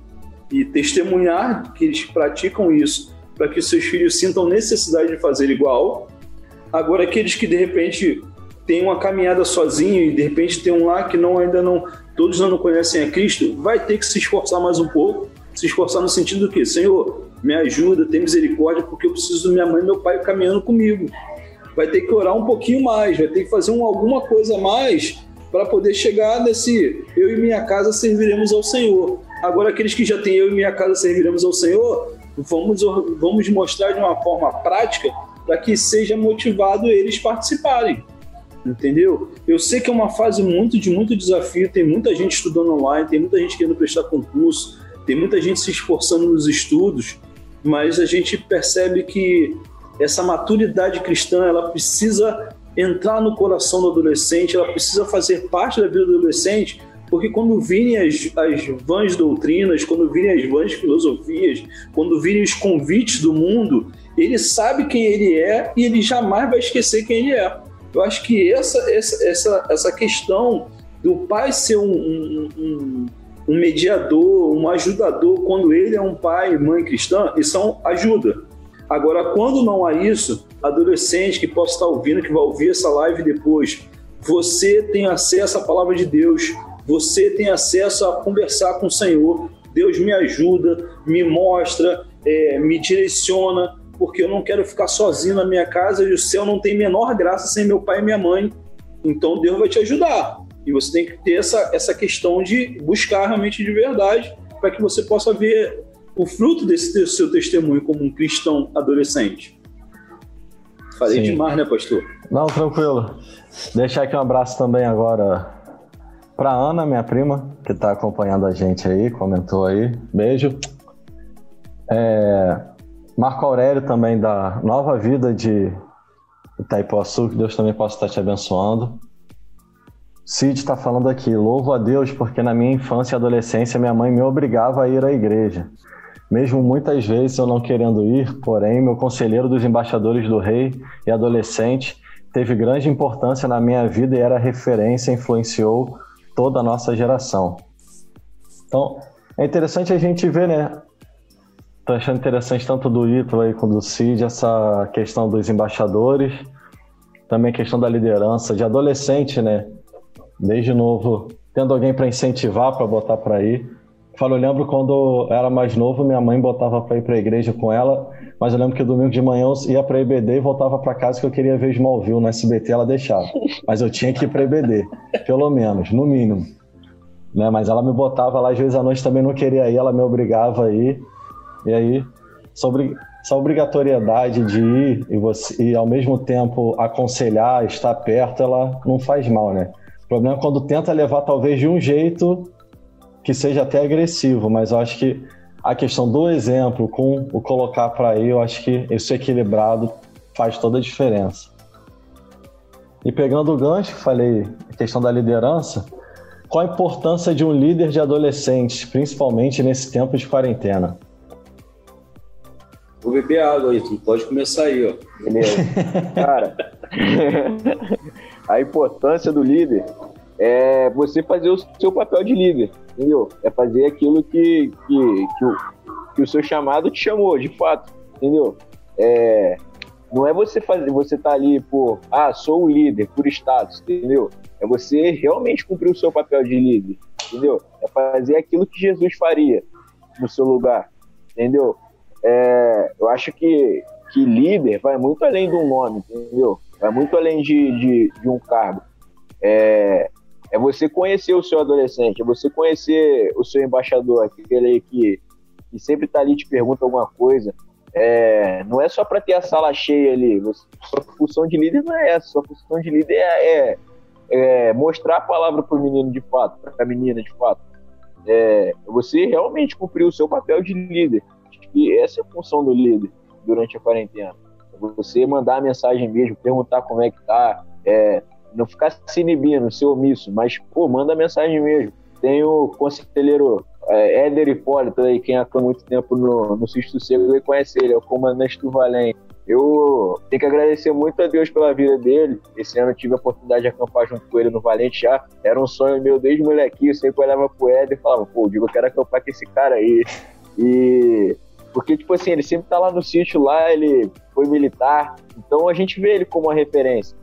e testemunhar que eles praticam isso para que seus filhos sintam necessidade de fazer igual. Agora, aqueles que de repente têm uma caminhada sozinho e de repente tem um lá que não ainda não todos não conhecem a Cristo, vai ter que se esforçar mais um pouco, se esforçar no sentido do que, Senhor, me ajuda, tem misericórdia, porque eu preciso da minha mãe e meu pai caminhando comigo. Vai ter que orar um pouquinho mais, vai ter que fazer um, alguma coisa mais para poder chegar nesse eu e minha casa serviremos ao Senhor. Agora, aqueles que já têm eu e minha casa serviremos ao Senhor, vamos, vamos mostrar de uma forma prática para que seja motivado eles participarem. Entendeu? Eu sei que é uma fase muito de muito desafio, tem muita gente estudando online, tem muita gente querendo prestar concurso, tem muita gente se esforçando nos estudos, mas a gente percebe que essa maturidade cristã, ela precisa entrar no coração do adolescente, ela precisa fazer parte da vida do adolescente, porque quando virem as, as vãs doutrinas, quando virem as vãs filosofias, quando virem os convites do mundo, ele sabe quem ele é e ele jamais vai esquecer quem ele é. Eu acho que essa, essa, essa, essa questão do pai ser um, um, um, um mediador, um ajudador, quando ele é um pai e mãe cristã, isso é ajuda. Agora, quando não há isso, adolescente que possa estar ouvindo, que vai ouvir essa live depois, você tem acesso à palavra de Deus, você tem acesso a conversar com o Senhor. Deus me ajuda, me mostra, é, me direciona, porque eu não quero ficar sozinho na minha casa e o céu não tem menor graça sem meu pai e minha mãe. Então Deus vai te ajudar. E você tem que ter essa, essa questão de buscar realmente de verdade para que você possa ver o fruto desse seu testemunho como um cristão adolescente. Falei Sim. demais, né, pastor? Não, tranquilo. Deixar aqui um abraço também agora Pra Ana, minha prima, que está acompanhando a gente aí, comentou aí. Beijo. É, Marco Aurélio também da Nova Vida de Itaipuaçu, que Deus também possa estar te abençoando. Cid está falando aqui, louvo a Deus porque na minha infância e adolescência minha mãe me obrigava a ir à igreja. Mesmo muitas vezes eu não querendo ir, porém, meu conselheiro dos embaixadores do rei e adolescente teve grande importância na minha vida e era referência, influenciou toda a nossa geração. Então, é interessante a gente ver, né? Tô achando interessante tanto do Ítalo aí quanto do Cid essa questão dos embaixadores, também a questão da liderança de adolescente, né? Desde novo, tendo alguém para incentivar, para botar para ir. Falo, eu lembro quando eu era mais novo, minha mãe botava para ir para a igreja com ela, mas eu lembro que domingo de manhã eu ia para IBD e voltava para casa que eu queria ver Smallville no SBT, ela deixava. Mas eu tinha que ir para IBD, pelo menos, no mínimo. Né? Mas ela me botava lá, às vezes à noite também não queria ir, ela me obrigava a ir. E aí, sobre essa obrigatoriedade de ir e, você, e ao mesmo tempo aconselhar, estar perto, ela não faz mal, né? O problema é quando tenta levar talvez de um jeito que seja até agressivo, mas eu acho que a questão do exemplo com o colocar para ir, eu acho que isso equilibrado faz toda a diferença. E pegando o gancho, falei a questão da liderança, qual a importância de um líder de adolescentes, principalmente nesse tempo de quarentena? Vou beber água aí, tu pode começar aí, ó. Beleza. Cara, a importância do líder é você fazer o seu papel de líder, entendeu? É fazer aquilo que, que, que, o, que o seu chamado te chamou, de fato, entendeu? É, não é você fazer, você tá ali por, ah, sou o líder, por status, entendeu? É você realmente cumprir o seu papel de líder, entendeu? É fazer aquilo que Jesus faria no seu lugar, entendeu? É, eu acho que, que líder vai muito além de um nome, entendeu? Vai muito além de, de, de um cargo. É, é você conhecer o seu adolescente, é você conhecer o seu embaixador, aquele que, que sempre está ali te pergunta alguma coisa. É, não é só para ter a sala cheia ali. Você, sua função de líder não é essa. Sua função de líder é, é, é mostrar a palavra para o menino de fato, para a menina de fato. É, você realmente cumprir o seu papel de líder. E essa é a função do líder durante a quarentena. Você mandar a mensagem mesmo, perguntar como é que tá, é, não ficar se inibindo, ser omisso, mas, pô, manda mensagem mesmo. Tem o conselheiro é, Éder Hipólito aí, quem atua muito tempo no, no Cisto Seco, ele conhece ele, é o comandante do Valém. Eu tenho que agradecer muito a Deus pela vida dele. Esse ano eu tive a oportunidade de acampar junto com ele no Valente já. Era um sonho meu desde molequinho. Eu sempre olhava pro Éder e falava, pô, digo, eu quero acampar com esse cara aí. E. Porque, tipo assim, ele sempre tá lá no sítio lá, ele foi militar. Então a gente vê ele como uma referência.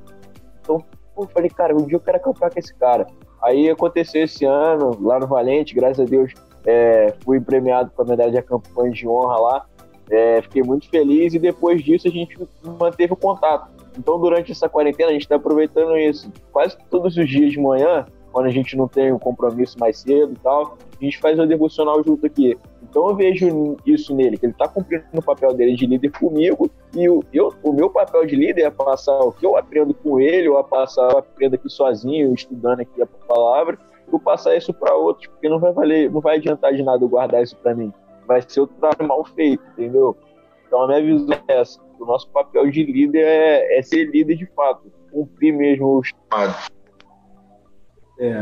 Pô, falei, cara, um dia eu quero acampar com esse cara. Aí aconteceu esse ano, lá no Valente, graças a Deus, é, fui premiado com a medalha de acampamento de honra lá. É, fiquei muito feliz e depois disso a gente manteve o contato. Então, durante essa quarentena, a gente está aproveitando isso. Quase todos os dias de manhã, quando a gente não tem um compromisso mais cedo e tal, gente faz o devocional junto aqui. Então eu vejo isso nele, que ele está cumprindo o papel dele de líder comigo, e o, eu, o meu papel de líder é passar o que eu aprendo com ele, ou a passar, eu aprendo aqui sozinho, estudando aqui a palavra, vou passar isso para outros, porque não vai valer, não vai adiantar de nada eu guardar isso para mim. Vai ser outro trabalho mal feito, entendeu? Então a minha visão é essa. O nosso papel de líder é, é ser líder de fato, cumprir mesmo o chamado. É,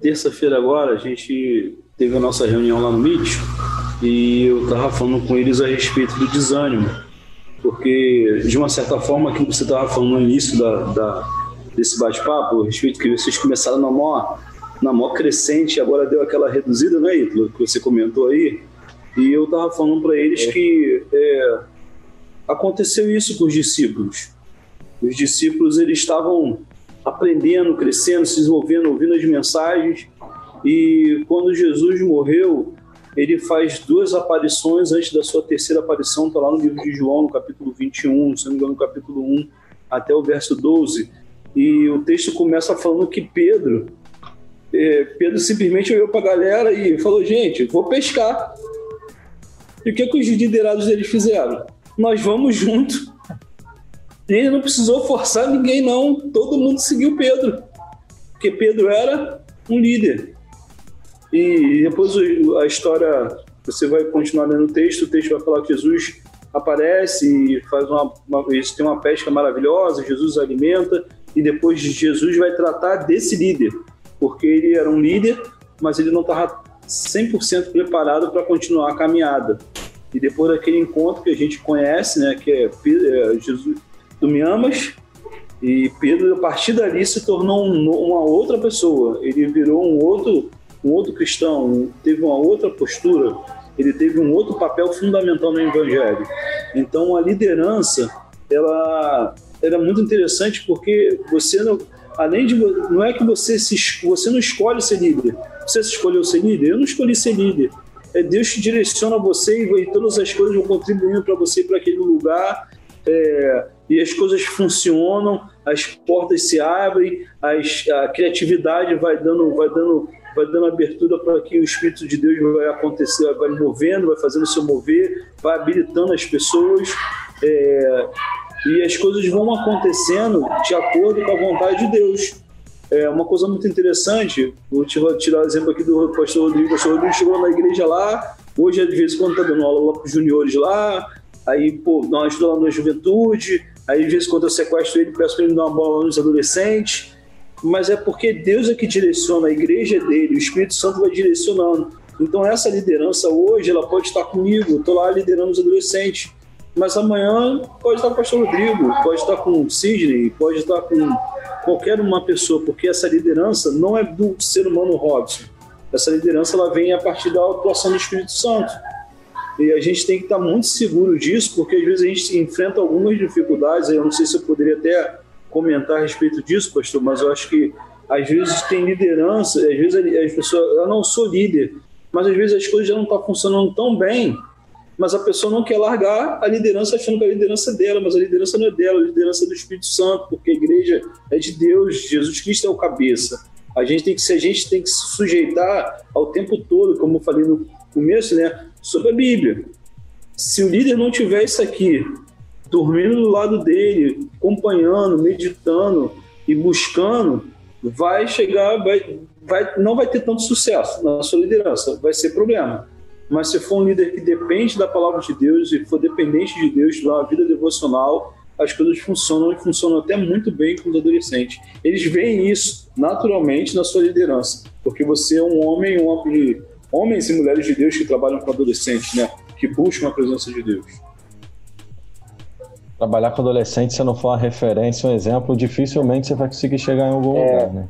terça-feira agora a gente teve a nossa reunião lá no Meet e eu tava falando com eles a respeito do desânimo, porque de uma certa forma aquilo que você tava falando no início da, da desse bate-papo, a respeito que vocês começaram na maior, na maior crescente, agora deu aquela reduzida, né, Ítalo, que você comentou aí, e eu tava falando para eles é. que é, aconteceu isso com os discípulos. Os discípulos eles estavam aprendendo, crescendo, se desenvolvendo, ouvindo as mensagens, e quando Jesus morreu, ele faz duas aparições antes da sua terceira aparição, está lá no livro de João, no capítulo 21, se não me engano, no capítulo 1 até o verso 12. E o texto começa falando que Pedro, é, Pedro simplesmente olhou para a galera e falou: Gente, vou pescar. E o que, que os liderados deles fizeram? Nós vamos junto. Ele não precisou forçar ninguém, não. Todo mundo seguiu Pedro. Porque Pedro era um líder. E depois a história, você vai continuar lendo o texto, o texto vai falar que Jesus aparece e faz uma, uma têm uma pesca maravilhosa, Jesus alimenta e depois Jesus vai tratar desse líder, porque ele era um líder, mas ele não estava 100% preparado para continuar a caminhada. E depois daquele encontro que a gente conhece, né, que é, é Jesus, tu me amas, e Pedro, a partir dali, se tornou um, uma outra pessoa. Ele virou um outro, um outro cristão, teve uma outra postura, ele teve um outro papel fundamental no Evangelho. Então, a liderança, ela, era é muito interessante porque você não, além de não é que você se você não escolhe ser líder. Você se escolheu ser líder? Eu não escolhi ser líder. É Deus te direciona você e, e todas as coisas vão contribuindo para você para aquele lugar. É, e as coisas funcionam, as portas se abrem, as, a criatividade vai dando, vai dando, vai dando abertura para que o Espírito de Deus vai acontecer, vai movendo, vai fazendo seu mover, vai habilitando as pessoas. É, e as coisas vão acontecendo de acordo com a vontade de Deus. É uma coisa muito interessante, vou tirar o exemplo aqui do pastor Rodrigo. O pastor Rodrigo chegou na igreja lá, hoje, de vez em quando, está dando aula para os juniores lá, aí, pô, dá uma ajuda lá na juventude, aí, de vez em quando, eu sequestro ele, peço para ele dar uma bola nos adolescentes, mas é porque Deus é que direciona, a igreja é dele, o Espírito Santo vai direcionando. Então, essa liderança hoje, ela pode estar comigo, estou lá liderando os adolescentes, mas amanhã pode estar com o pastor Rodrigo, pode estar com o Sidney, pode estar com qualquer uma pessoa, porque essa liderança não é do ser humano Robson. Essa liderança ela vem a partir da atuação do Espírito Santo. E a gente tem que estar muito seguro disso, porque às vezes a gente enfrenta algumas dificuldades. Eu não sei se eu poderia até comentar a respeito disso, pastor, mas eu acho que às vezes tem liderança, às vezes as pessoas, eu não sou líder, mas às vezes as coisas já não estão funcionando tão bem mas a pessoa não quer largar a liderança achando que a liderança é dela, mas a liderança não é dela, a liderança é do Espírito Santo, porque a igreja é de Deus, Jesus Cristo é o cabeça. A gente tem que se a gente tem que se sujeitar ao tempo todo, como eu falei no começo, né, sobre a Bíblia. Se o líder não tiver isso aqui, dormindo do lado dele, acompanhando, meditando e buscando, vai chegar, vai, vai, não vai ter tanto sucesso na sua liderança, vai ser problema. Mas se for um líder que depende da palavra de Deus e for dependente de Deus, uma vida devocional, as coisas funcionam e funcionam até muito bem com os adolescentes. Eles veem isso naturalmente na sua liderança, porque você é um homem, um homem homens e mulheres de Deus que trabalham com adolescentes, né? Que buscam a presença de Deus. Trabalhar com adolescentes, se não for uma referência, um exemplo, dificilmente você vai conseguir chegar em algum é... lugar, né?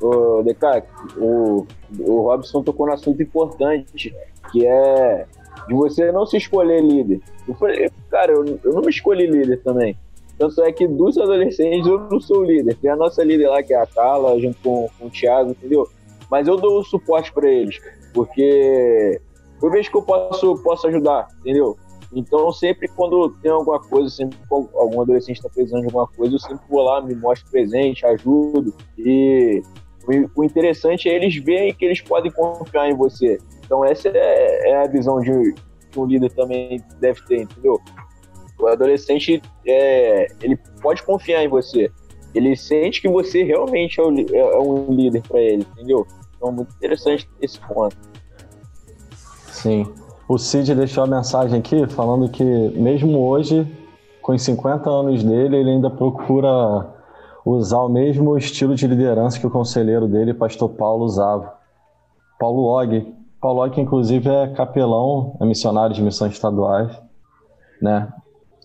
Ô, Decac, o, o Robson tocou no assunto importante que é de você não se escolher líder. Eu falei, cara, eu, eu não me escolhi líder também. Tanto é que dos adolescentes eu não sou líder. Tem a nossa líder lá, que é a Carla, junto com, com o Thiago, entendeu? Mas eu dou suporte para eles, porque eu vejo que eu posso, posso ajudar, entendeu? Então, sempre quando tem alguma coisa, sempre algum adolescente está precisando de alguma coisa, eu sempre vou lá, me mostro presente, ajudo. E o interessante é eles verem que eles podem confiar em você. Então essa é, é a visão de que um líder também deve ter, entendeu? O adolescente, é, ele pode confiar em você. Ele sente que você realmente é, é, é um líder para ele, entendeu? Então muito interessante esse ponto. Sim. O Cid deixou a mensagem aqui falando que mesmo hoje, com os 50 anos dele, ele ainda procura usar o mesmo estilo de liderança que o conselheiro dele, pastor Paulo, usava. Paulo Og. Paulo Og, inclusive é capelão, é missionário de missões estaduais, né?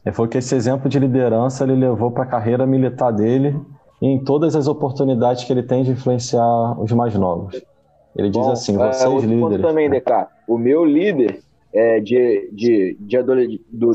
E foi que esse exemplo de liderança ele levou para a carreira militar dele e em todas as oportunidades que ele tem de influenciar os mais novos. Ele diz Bom, assim, é, vocês é, líderes... também, DK, o meu líder é de, de, de adolescente, do,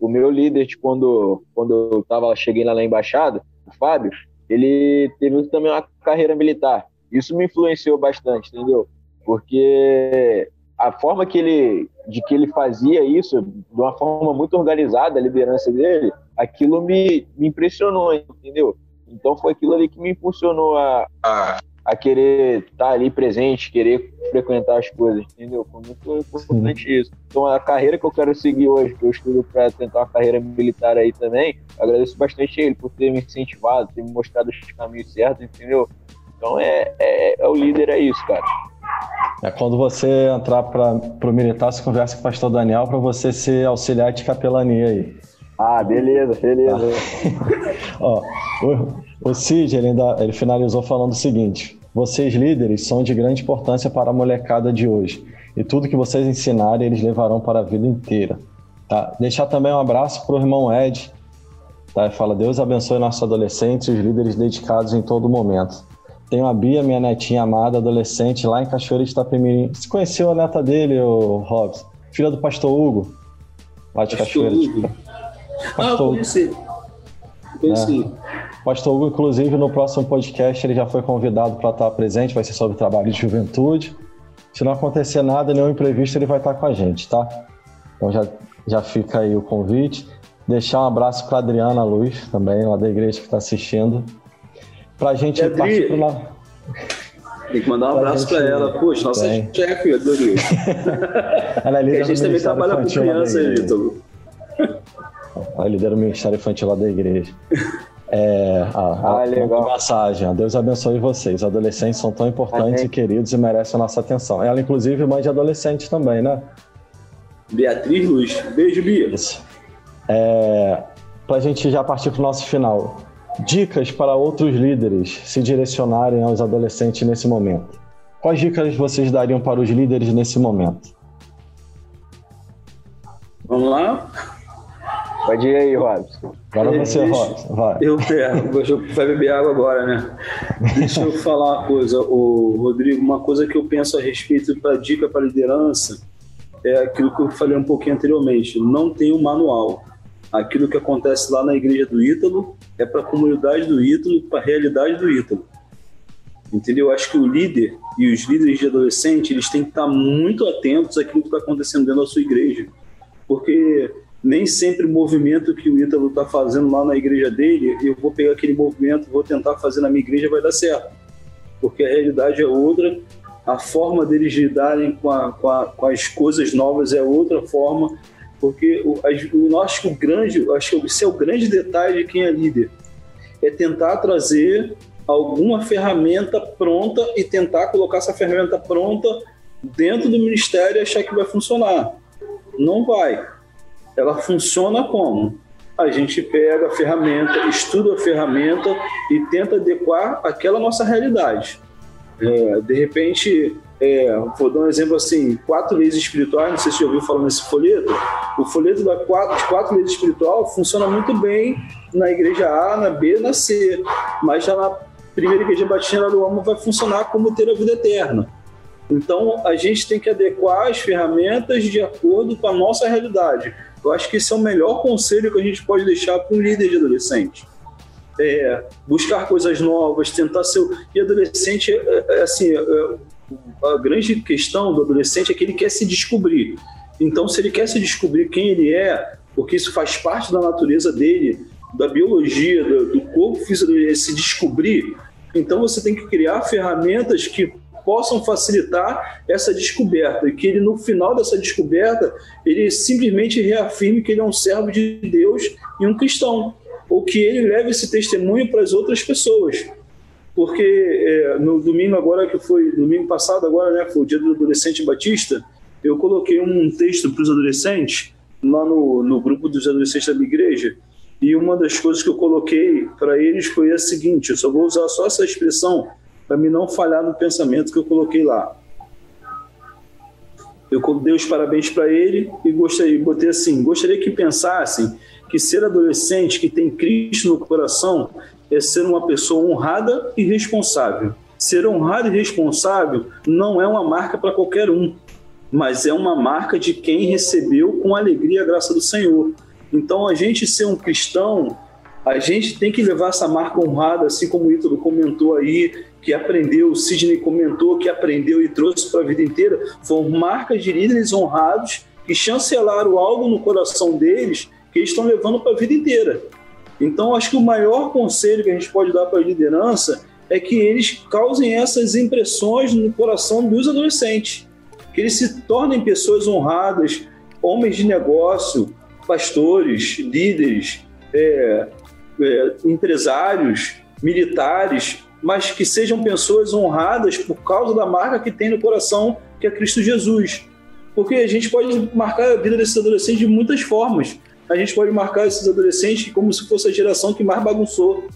o meu líder, de quando, quando eu tava, cheguei lá na embaixada, o Fábio, ele teve também uma carreira militar. Isso me influenciou bastante, entendeu? Porque a forma que ele, de que ele fazia isso, de uma forma muito organizada, a liderança dele, aquilo me, me impressionou, entendeu? Então foi aquilo ali que me impulsionou a, a a querer estar tá ali presente, querer frequentar as coisas, entendeu? Foi muito importante Sim. isso. Então, a carreira que eu quero seguir hoje, que eu estudo para tentar uma carreira militar aí também, agradeço bastante a ele por ter me incentivado, ter me mostrado os caminhos certos, entendeu? Então, é, é, é o líder, é isso, cara. É quando você entrar para o militar, você conversa com o pastor Daniel para você ser auxiliar de capelania aí. Ah, beleza, beleza. Tá. Ó, o, o Cid, ele, ainda, ele finalizou falando o seguinte: vocês líderes são de grande importância para a molecada de hoje. E tudo que vocês ensinarem, eles levarão para a vida inteira. Tá? Deixar também um abraço para o irmão Ed. Tá? Fala, Deus abençoe nossos adolescentes e os líderes dedicados em todo momento. Tenho a Bia, minha netinha amada, adolescente, lá em Cachoeira de Itapemirim. Você conheceu a neta dele, o Robson? Filha do pastor Hugo, lá de pastor Cachoeira. Hugo. Pastor ah, conheci. Conheci. É. Pastor Hugo, inclusive, no próximo podcast, ele já foi convidado para estar presente, vai ser sobre trabalho de juventude. Se não acontecer nada, nenhum imprevisto, ele vai estar com a gente, tá? Então já, já fica aí o convite. Deixar um abraço para Adriana Luz, também, lá da igreja que está assistindo para a gente Adri, partir para lá. Tem que mandar um abraço para ela. Poxa, nossa chefe, adorei. ela é líder a gente também trabalha com criança, Vitor. Ela lidera o Ministério Infantil lá da igreja. É, a, ah, legal. massagem. Deus abençoe vocês. Adolescentes são tão importantes e queridos e merecem a nossa atenção. Ela, inclusive, mãe de adolescente também, né? Beatriz Luz. Beijo, Bia. Isso. É, para a gente já partir para o nosso final. Dicas para outros líderes se direcionarem aos adolescentes nesse momento. Quais dicas vocês dariam para os líderes nesse momento? Vamos lá? Pode ir aí, Robson. Agora você, Robson. Vai. Eu pego. Vai beber água agora, né? Deixa eu falar uma coisa, o Rodrigo. Uma coisa que eu penso a respeito para dica para liderança é aquilo que eu falei um pouquinho anteriormente. Não tem um manual aquilo que acontece lá na igreja do Ítalo é para a comunidade do Ítalo, para a realidade do Ítalo. Entendeu? Eu acho que o líder e os líderes de adolescente, eles têm que estar muito atentos àquilo que está acontecendo dentro da sua igreja. Porque nem sempre o movimento que o Ítalo está fazendo lá na igreja dele, eu vou pegar aquele movimento, vou tentar fazer na minha igreja, vai dar certo. Porque a realidade é outra, a forma deles lidarem com, a, com, a, com as coisas novas é outra forma, porque o, o grande, acho que esse é o grande detalhe de quem é líder, é tentar trazer alguma ferramenta pronta e tentar colocar essa ferramenta pronta dentro do ministério e achar que vai funcionar. Não vai. Ela funciona como? A gente pega a ferramenta, estuda a ferramenta e tenta adequar aquela nossa realidade. É, de repente, é, vou dar um exemplo assim: quatro leis espirituais, não sei se você já ouviu falar nesse folheto. O folheto da quatro, de quatro leis espiritual funciona muito bem na igreja A, na B, na C, mas já na primeira igreja batista do Amo vai funcionar como ter a vida eterna. Então a gente tem que adequar as ferramentas de acordo com a nossa realidade. Eu acho que esse é o melhor conselho que a gente pode deixar para um líder de adolescente. É, buscar coisas novas, tentar ser. E adolescente, é, é, assim, é, a grande questão do adolescente é que ele quer se descobrir. Então, se ele quer se descobrir quem ele é, porque isso faz parte da natureza dele, da biologia, do, do corpo físico dele, se descobrir, então você tem que criar ferramentas que possam facilitar essa descoberta e que ele no final dessa descoberta ele simplesmente reafirme que ele é um servo de Deus e um cristão ou que ele leve esse testemunho para as outras pessoas porque é, no domingo agora, que foi domingo passado agora, né, foi o dia do adolescente batista, eu coloquei um texto para os adolescentes lá no, no grupo dos adolescentes da minha igreja, e uma das coisas que eu coloquei para eles foi a seguinte, eu só vou usar só essa expressão para me não falhar no pensamento que eu coloquei lá. Eu dei os parabéns para ele e gostaria, botei assim, gostaria que pensassem que ser adolescente que tem Cristo no coração é ser uma pessoa honrada e responsável. Ser honrado e responsável não é uma marca para qualquer um, mas é uma marca de quem recebeu com alegria a graça do Senhor. Então, a gente ser um cristão, a gente tem que levar essa marca honrada, assim como o Ítalo comentou aí, que aprendeu, o Sidney comentou que aprendeu e trouxe para a vida inteira, foram marcas de líderes honrados que chancelaram algo no coração deles que eles estão levando para a vida inteira. Então, acho que o maior conselho que a gente pode dar para a liderança é que eles causem essas impressões no coração dos adolescentes, que eles se tornem pessoas honradas, homens de negócio, pastores, líderes, é, é, empresários, militares, mas que sejam pessoas honradas por causa da marca que tem no coração, que é Cristo Jesus. Porque a gente pode marcar a vida desses adolescentes de muitas formas. A gente pode marcar esses adolescentes como se fosse a geração que mais bagunçou,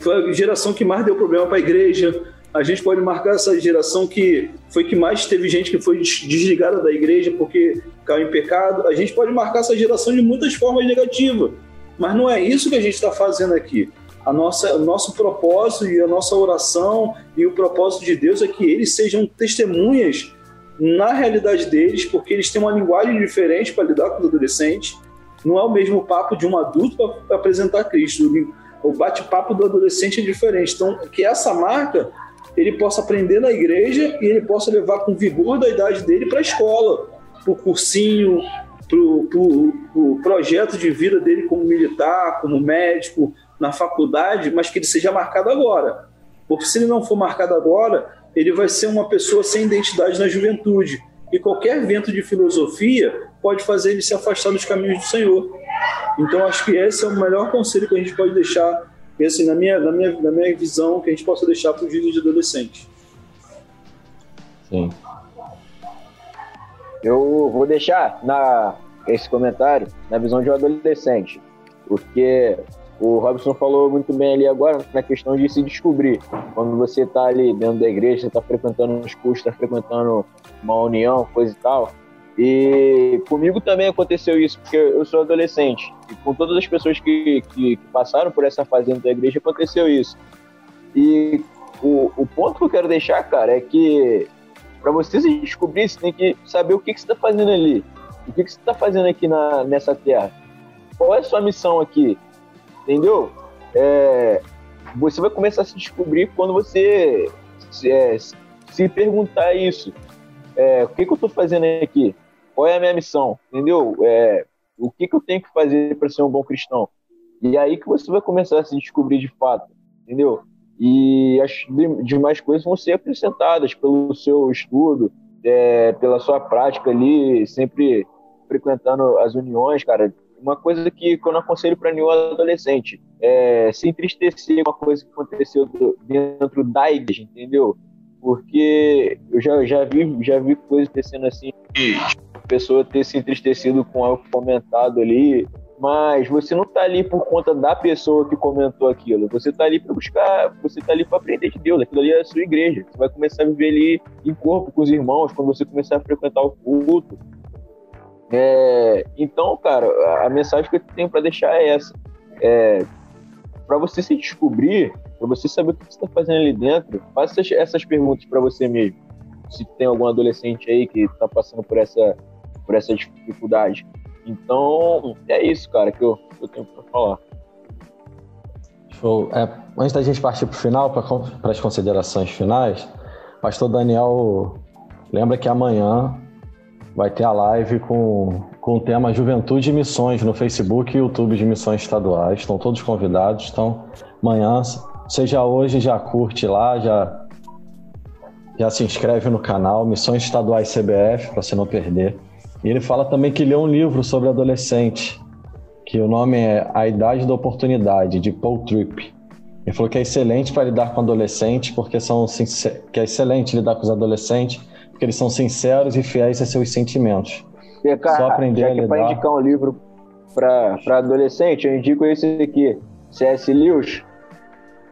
foi a geração que mais deu problema para a igreja. A gente pode marcar essa geração que foi que mais teve gente que foi desligada da igreja porque caiu em pecado. A gente pode marcar essa geração de muitas formas negativas. Mas não é isso que a gente está fazendo aqui. A nossa, o nosso propósito e a nossa oração e o propósito de Deus é que eles sejam testemunhas na realidade deles, porque eles têm uma linguagem diferente para lidar com os adolescentes. Não é o mesmo papo de um adulto para apresentar Cristo. O bate-papo do adolescente é diferente. Então, que essa marca ele possa aprender na igreja e ele possa levar com vigor da idade dele para a escola, para o cursinho, para o pro projeto de vida dele como militar, como médico, na faculdade, mas que ele seja marcado agora. Porque se ele não for marcado agora, ele vai ser uma pessoa sem identidade na juventude. E qualquer vento de filosofia pode fazer ele se afastar dos caminhos do Senhor. Então, acho que esse é o melhor conselho que a gente pode deixar, assim, na, minha, na, minha, na minha visão, que a gente possa deixar para os vídeos de adolescente. Sim. Eu vou deixar na, esse comentário na visão de um adolescente, porque o Robson falou muito bem ali agora na questão de se descobrir. Quando você está ali dentro da igreja, está frequentando os cursos, está frequentando uma união, coisa e tal. E comigo também aconteceu isso, porque eu sou adolescente. E com todas as pessoas que, que, que passaram por essa fase dentro da igreja, aconteceu isso. E o, o ponto que eu quero deixar, cara, é que para você se descobrir, você tem que saber o que, que você está fazendo ali. O que, que você está fazendo aqui na, nessa terra. Qual é a sua missão aqui? Entendeu? É, você vai começar a se descobrir quando você se, é, se perguntar isso. É, o que, que eu estou fazendo aqui? Qual é a minha missão? Entendeu? É, o que, que eu tenho que fazer para ser um bom cristão? E é aí que você vai começar a se descobrir de fato, entendeu? E as demais coisas vão ser acrescentadas pelo seu estudo, é, pela sua prática ali, sempre frequentando as uniões, cara uma coisa que, eu não aconselho para nenhum adolescente é se entristecer com uma coisa que aconteceu dentro da igreja, entendeu? Porque eu já, já, vi, já vi coisas acontecendo assim, a pessoa ter se entristecido com algo comentado ali, mas você não está ali por conta da pessoa que comentou aquilo. Você está ali para buscar, você está ali para aprender de Deus. Aquilo ali é a sua igreja. Você vai começar a viver ali em corpo com os irmãos quando você começar a frequentar o culto. É, então, cara, a mensagem que eu tenho para deixar é essa. É, para você se descobrir, para você saber o que você está fazendo ali dentro, faça essas perguntas para você mesmo. Se tem algum adolescente aí que está passando por essa, por essa dificuldade. Então, é isso, cara, que eu, que eu tenho para falar. Show. É, antes da gente partir para o final, para as considerações finais, Pastor Daniel lembra que amanhã vai ter a live com, com o tema Juventude e Missões no Facebook e YouTube de Missões Estaduais. Estão todos convidados. Então, amanhã, seja hoje, já curte lá, já, já se inscreve no canal Missões Estaduais CBF, para você não perder. E ele fala também que leu um livro sobre adolescente, que o nome é A Idade da Oportunidade, de Paul Tripp. Ele falou que é excelente para lidar com adolescentes, porque são que é excelente lidar com os adolescentes, porque eles são sinceros e fiéis a seus sentimentos. Cara, Só aprender já que a lidar... para indicar um livro para adolescente, eu indico esse aqui, C.S. Lewis,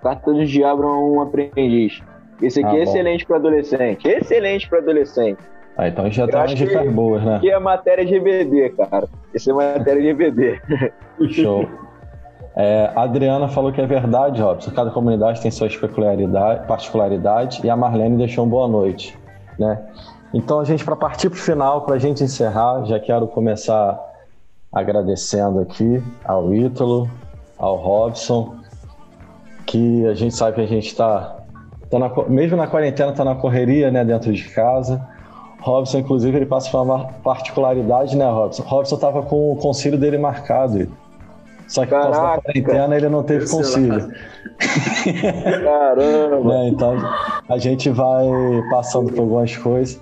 Carta do Diabo a um Aprendiz. Esse aqui ah, é bom. excelente para adolescente, excelente para adolescente. Ah, então já tem umas dicas boas, né? Que é matéria de EBD, cara. Esse é matéria de EBD. Show. É, a Adriana falou que é verdade, Robson. Cada comunidade tem suas peculiaridade, particularidade e a Marlene deixou um boa noite. Né? Então, a gente, para partir para o final, para a gente encerrar, já quero começar agradecendo aqui ao Ítalo, ao Robson, que a gente sabe que a gente está, tá mesmo na quarentena, está na correria né, dentro de casa. Robson, inclusive, ele passa por uma particularidade, né, Robson? Robson estava com o concílio dele marcado. Só que Caraca, por causa da quarentena ele não teve concílio. Caramba! é, então a gente vai passando por algumas coisas.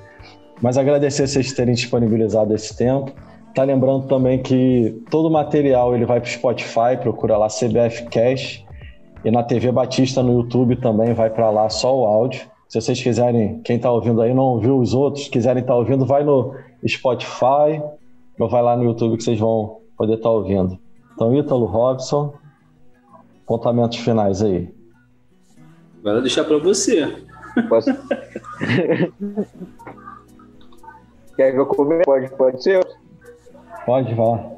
Mas agradecer vocês terem disponibilizado esse tempo. Tá lembrando também que todo o material ele vai para o Spotify, procura lá CBF Cash. E na TV Batista no YouTube também vai para lá só o áudio. Se vocês quiserem, quem está ouvindo aí não ouviu os outros, quiserem estar tá ouvindo, vai no Spotify ou vai lá no YouTube que vocês vão poder estar tá ouvindo. Então, Ítalo Robson, apontamentos finais aí. Agora deixar para você. Posso? Quer que eu comece? Pode, pode ser? Pode, vá.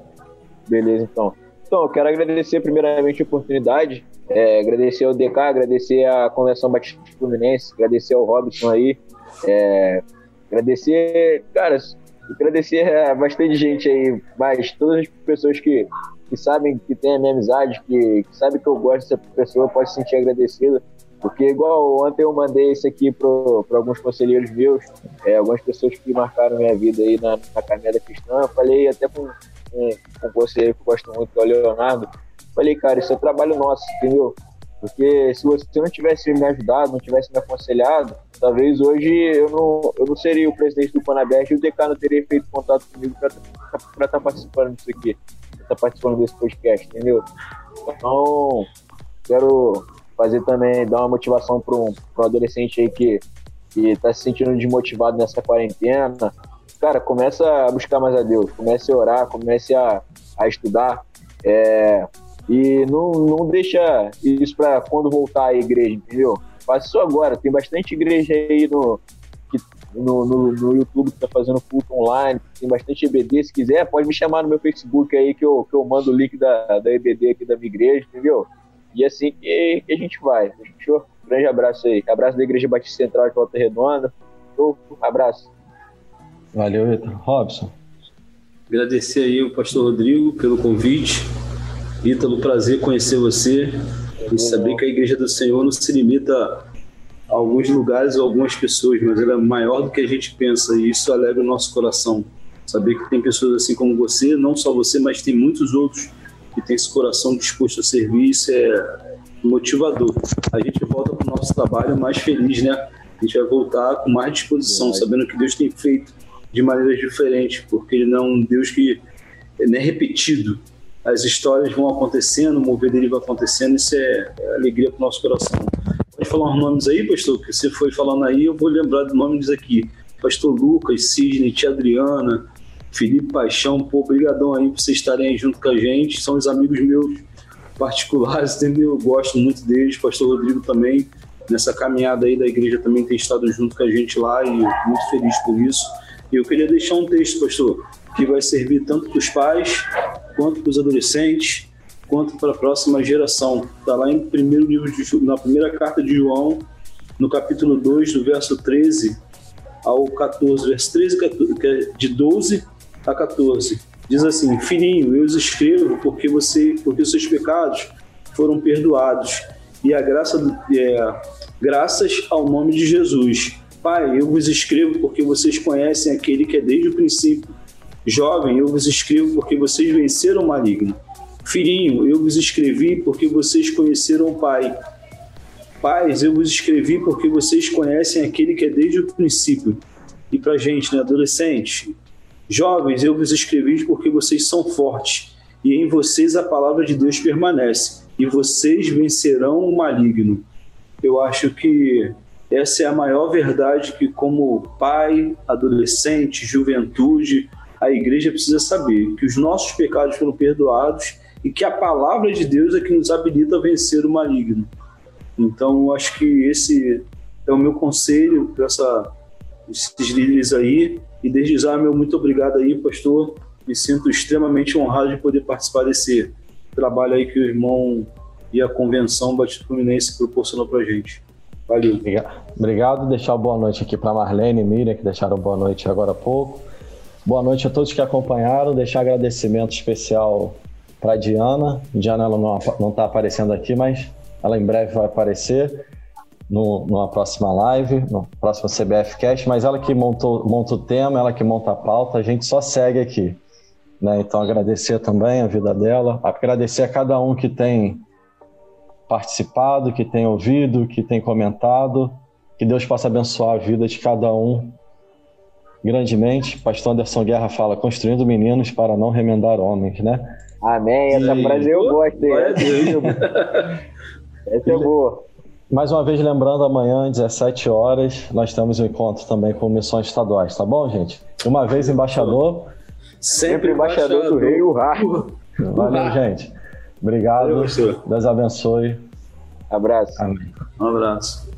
Beleza, então. Então, eu quero agradecer primeiramente a oportunidade, é, agradecer ao DK, agradecer a Convenção Batista Fluminense, agradecer ao Robson aí, é, agradecer, cara, agradecer a bastante gente aí, mas todas as pessoas que, que sabem que tem a minha amizade, que, que sabem que eu gosto dessa pessoa, pode se sentir agradecida. Porque, igual ontem eu mandei isso aqui para alguns conselheiros meus, é, algumas pessoas que marcaram minha vida aí na, na caminhada cristã, falei até com, com, um conselheiro que eu gosto muito, que é o Leonardo, falei, cara, isso é trabalho nosso, entendeu? Porque se você não tivesse me ajudado, não tivesse me aconselhado, talvez hoje eu não, eu não seria o presidente do Panabert e o não teria feito contato comigo para estar tá participando disso aqui, para estar tá participando desse podcast, entendeu? Então, quero fazer também, dar uma motivação para um, adolescente aí que, que tá se sentindo desmotivado nessa quarentena. Cara, começa a buscar mais a Deus, comece a orar, comece a, a estudar. É, e não, não deixa isso para quando voltar à igreja, entendeu? Faça isso agora. Tem bastante igreja aí no, que, no, no, no, YouTube que tá fazendo culto online. Tem bastante EBD. Se quiser, pode me chamar no meu Facebook aí que eu, que eu mando o link da, da EBD aqui da minha igreja, entendeu? E é assim que, que a gente vai. Fechou? Grande abraço aí. Abraço da Igreja Batista Central de Volta Redonda. Show? Abraço. Valeu, Vitor. Robson. Agradecer aí o pastor Rodrigo pelo convite. Ítalo, prazer conhecer você e saber que a Igreja do Senhor não se limita a alguns lugares ou algumas pessoas, mas ela é maior do que a gente pensa e isso alegra o nosso coração. Saber que tem pessoas assim como você, não só você, mas tem muitos outros que tem esse coração disposto a servir, isso é motivador. A gente volta para o nosso trabalho mais feliz, né? A gente vai voltar com mais disposição, sabendo que Deus tem feito de maneiras diferentes, porque Ele não é um Deus que não é repetido. As histórias vão acontecendo, o mover dele vai acontecendo, isso é, é alegria para o nosso coração. Pode falar uns nomes aí, pastor? Que você foi falando aí, eu vou lembrar de nomes aqui. Pastor Lucas, Sidney, tia Adriana, Felipe Paixão, pô, obrigadão aí por vocês estarem aí junto com a gente. São os amigos meus particulares, entendeu? Eu gosto muito deles. Pastor Rodrigo também, nessa caminhada aí da igreja também tem estado junto com a gente lá e muito feliz por isso. E eu queria deixar um texto, pastor, que vai servir tanto para os pais, quanto para os adolescentes, quanto para a próxima geração. Está lá em primeiro livro de, na primeira carta de João, no capítulo 2, do verso 13 ao 14, verso 13, é de 12 a 14. Diz assim: Filhinho, eu os escrevo porque você, porque os seus pecados foram perdoados e a graça é, graças ao nome de Jesus. Pai, eu vos escrevo porque vocês conhecem aquele que é desde o princípio. Jovem, eu vos escrevo porque vocês venceram o maligno. Filhinho, eu vos escrevi porque vocês conheceram o Pai. Pais, eu vos escrevi porque vocês conhecem aquele que é desde o princípio. E para gente, né, adolescente, Jovens, eu vos escrevi porque vocês são fortes, e em vocês a palavra de Deus permanece, e vocês vencerão o maligno. Eu acho que essa é a maior verdade que, como pai, adolescente, juventude, a igreja precisa saber: que os nossos pecados foram perdoados e que a palavra de Deus é que nos habilita a vencer o maligno. Então, acho que esse é o meu conselho para esses líderes aí e desde já, meu muito obrigado aí, pastor. Me sinto extremamente honrado de poder participar desse trabalho aí que o irmão e a convenção Batista Fluminense proporcionou para gente. Valeu. Obrigado. Deixar boa noite aqui para Marlene e Miriam, que deixaram boa noite agora há pouco. Boa noite a todos que acompanharam. Deixar agradecimento especial para Diana. Diana ela não está aparecendo aqui, mas ela em breve vai aparecer no, numa próxima live, no próximo CBF Cast, mas ela que montou, monta o tema, ela que monta a pauta, a gente só segue aqui. Né? Então, agradecer também a vida dela, agradecer a cada um que tem participado, que tem ouvido, que tem comentado. Que Deus possa abençoar a vida de cada um grandemente. Pastor Anderson Guerra fala: construindo meninos para não remendar homens, né? Amém. Essa frase eu gosto. Essa é boa. Mais uma vez lembrando, amanhã, às 17 horas, nós temos um encontro também com missões estaduais, tá bom, gente? Uma vez embaixador. Sempre, embaixador, embaixador do rei, o Valeu, gente. Obrigado. Valeu, Deus abençoe. Abraço. Amém. Um abraço.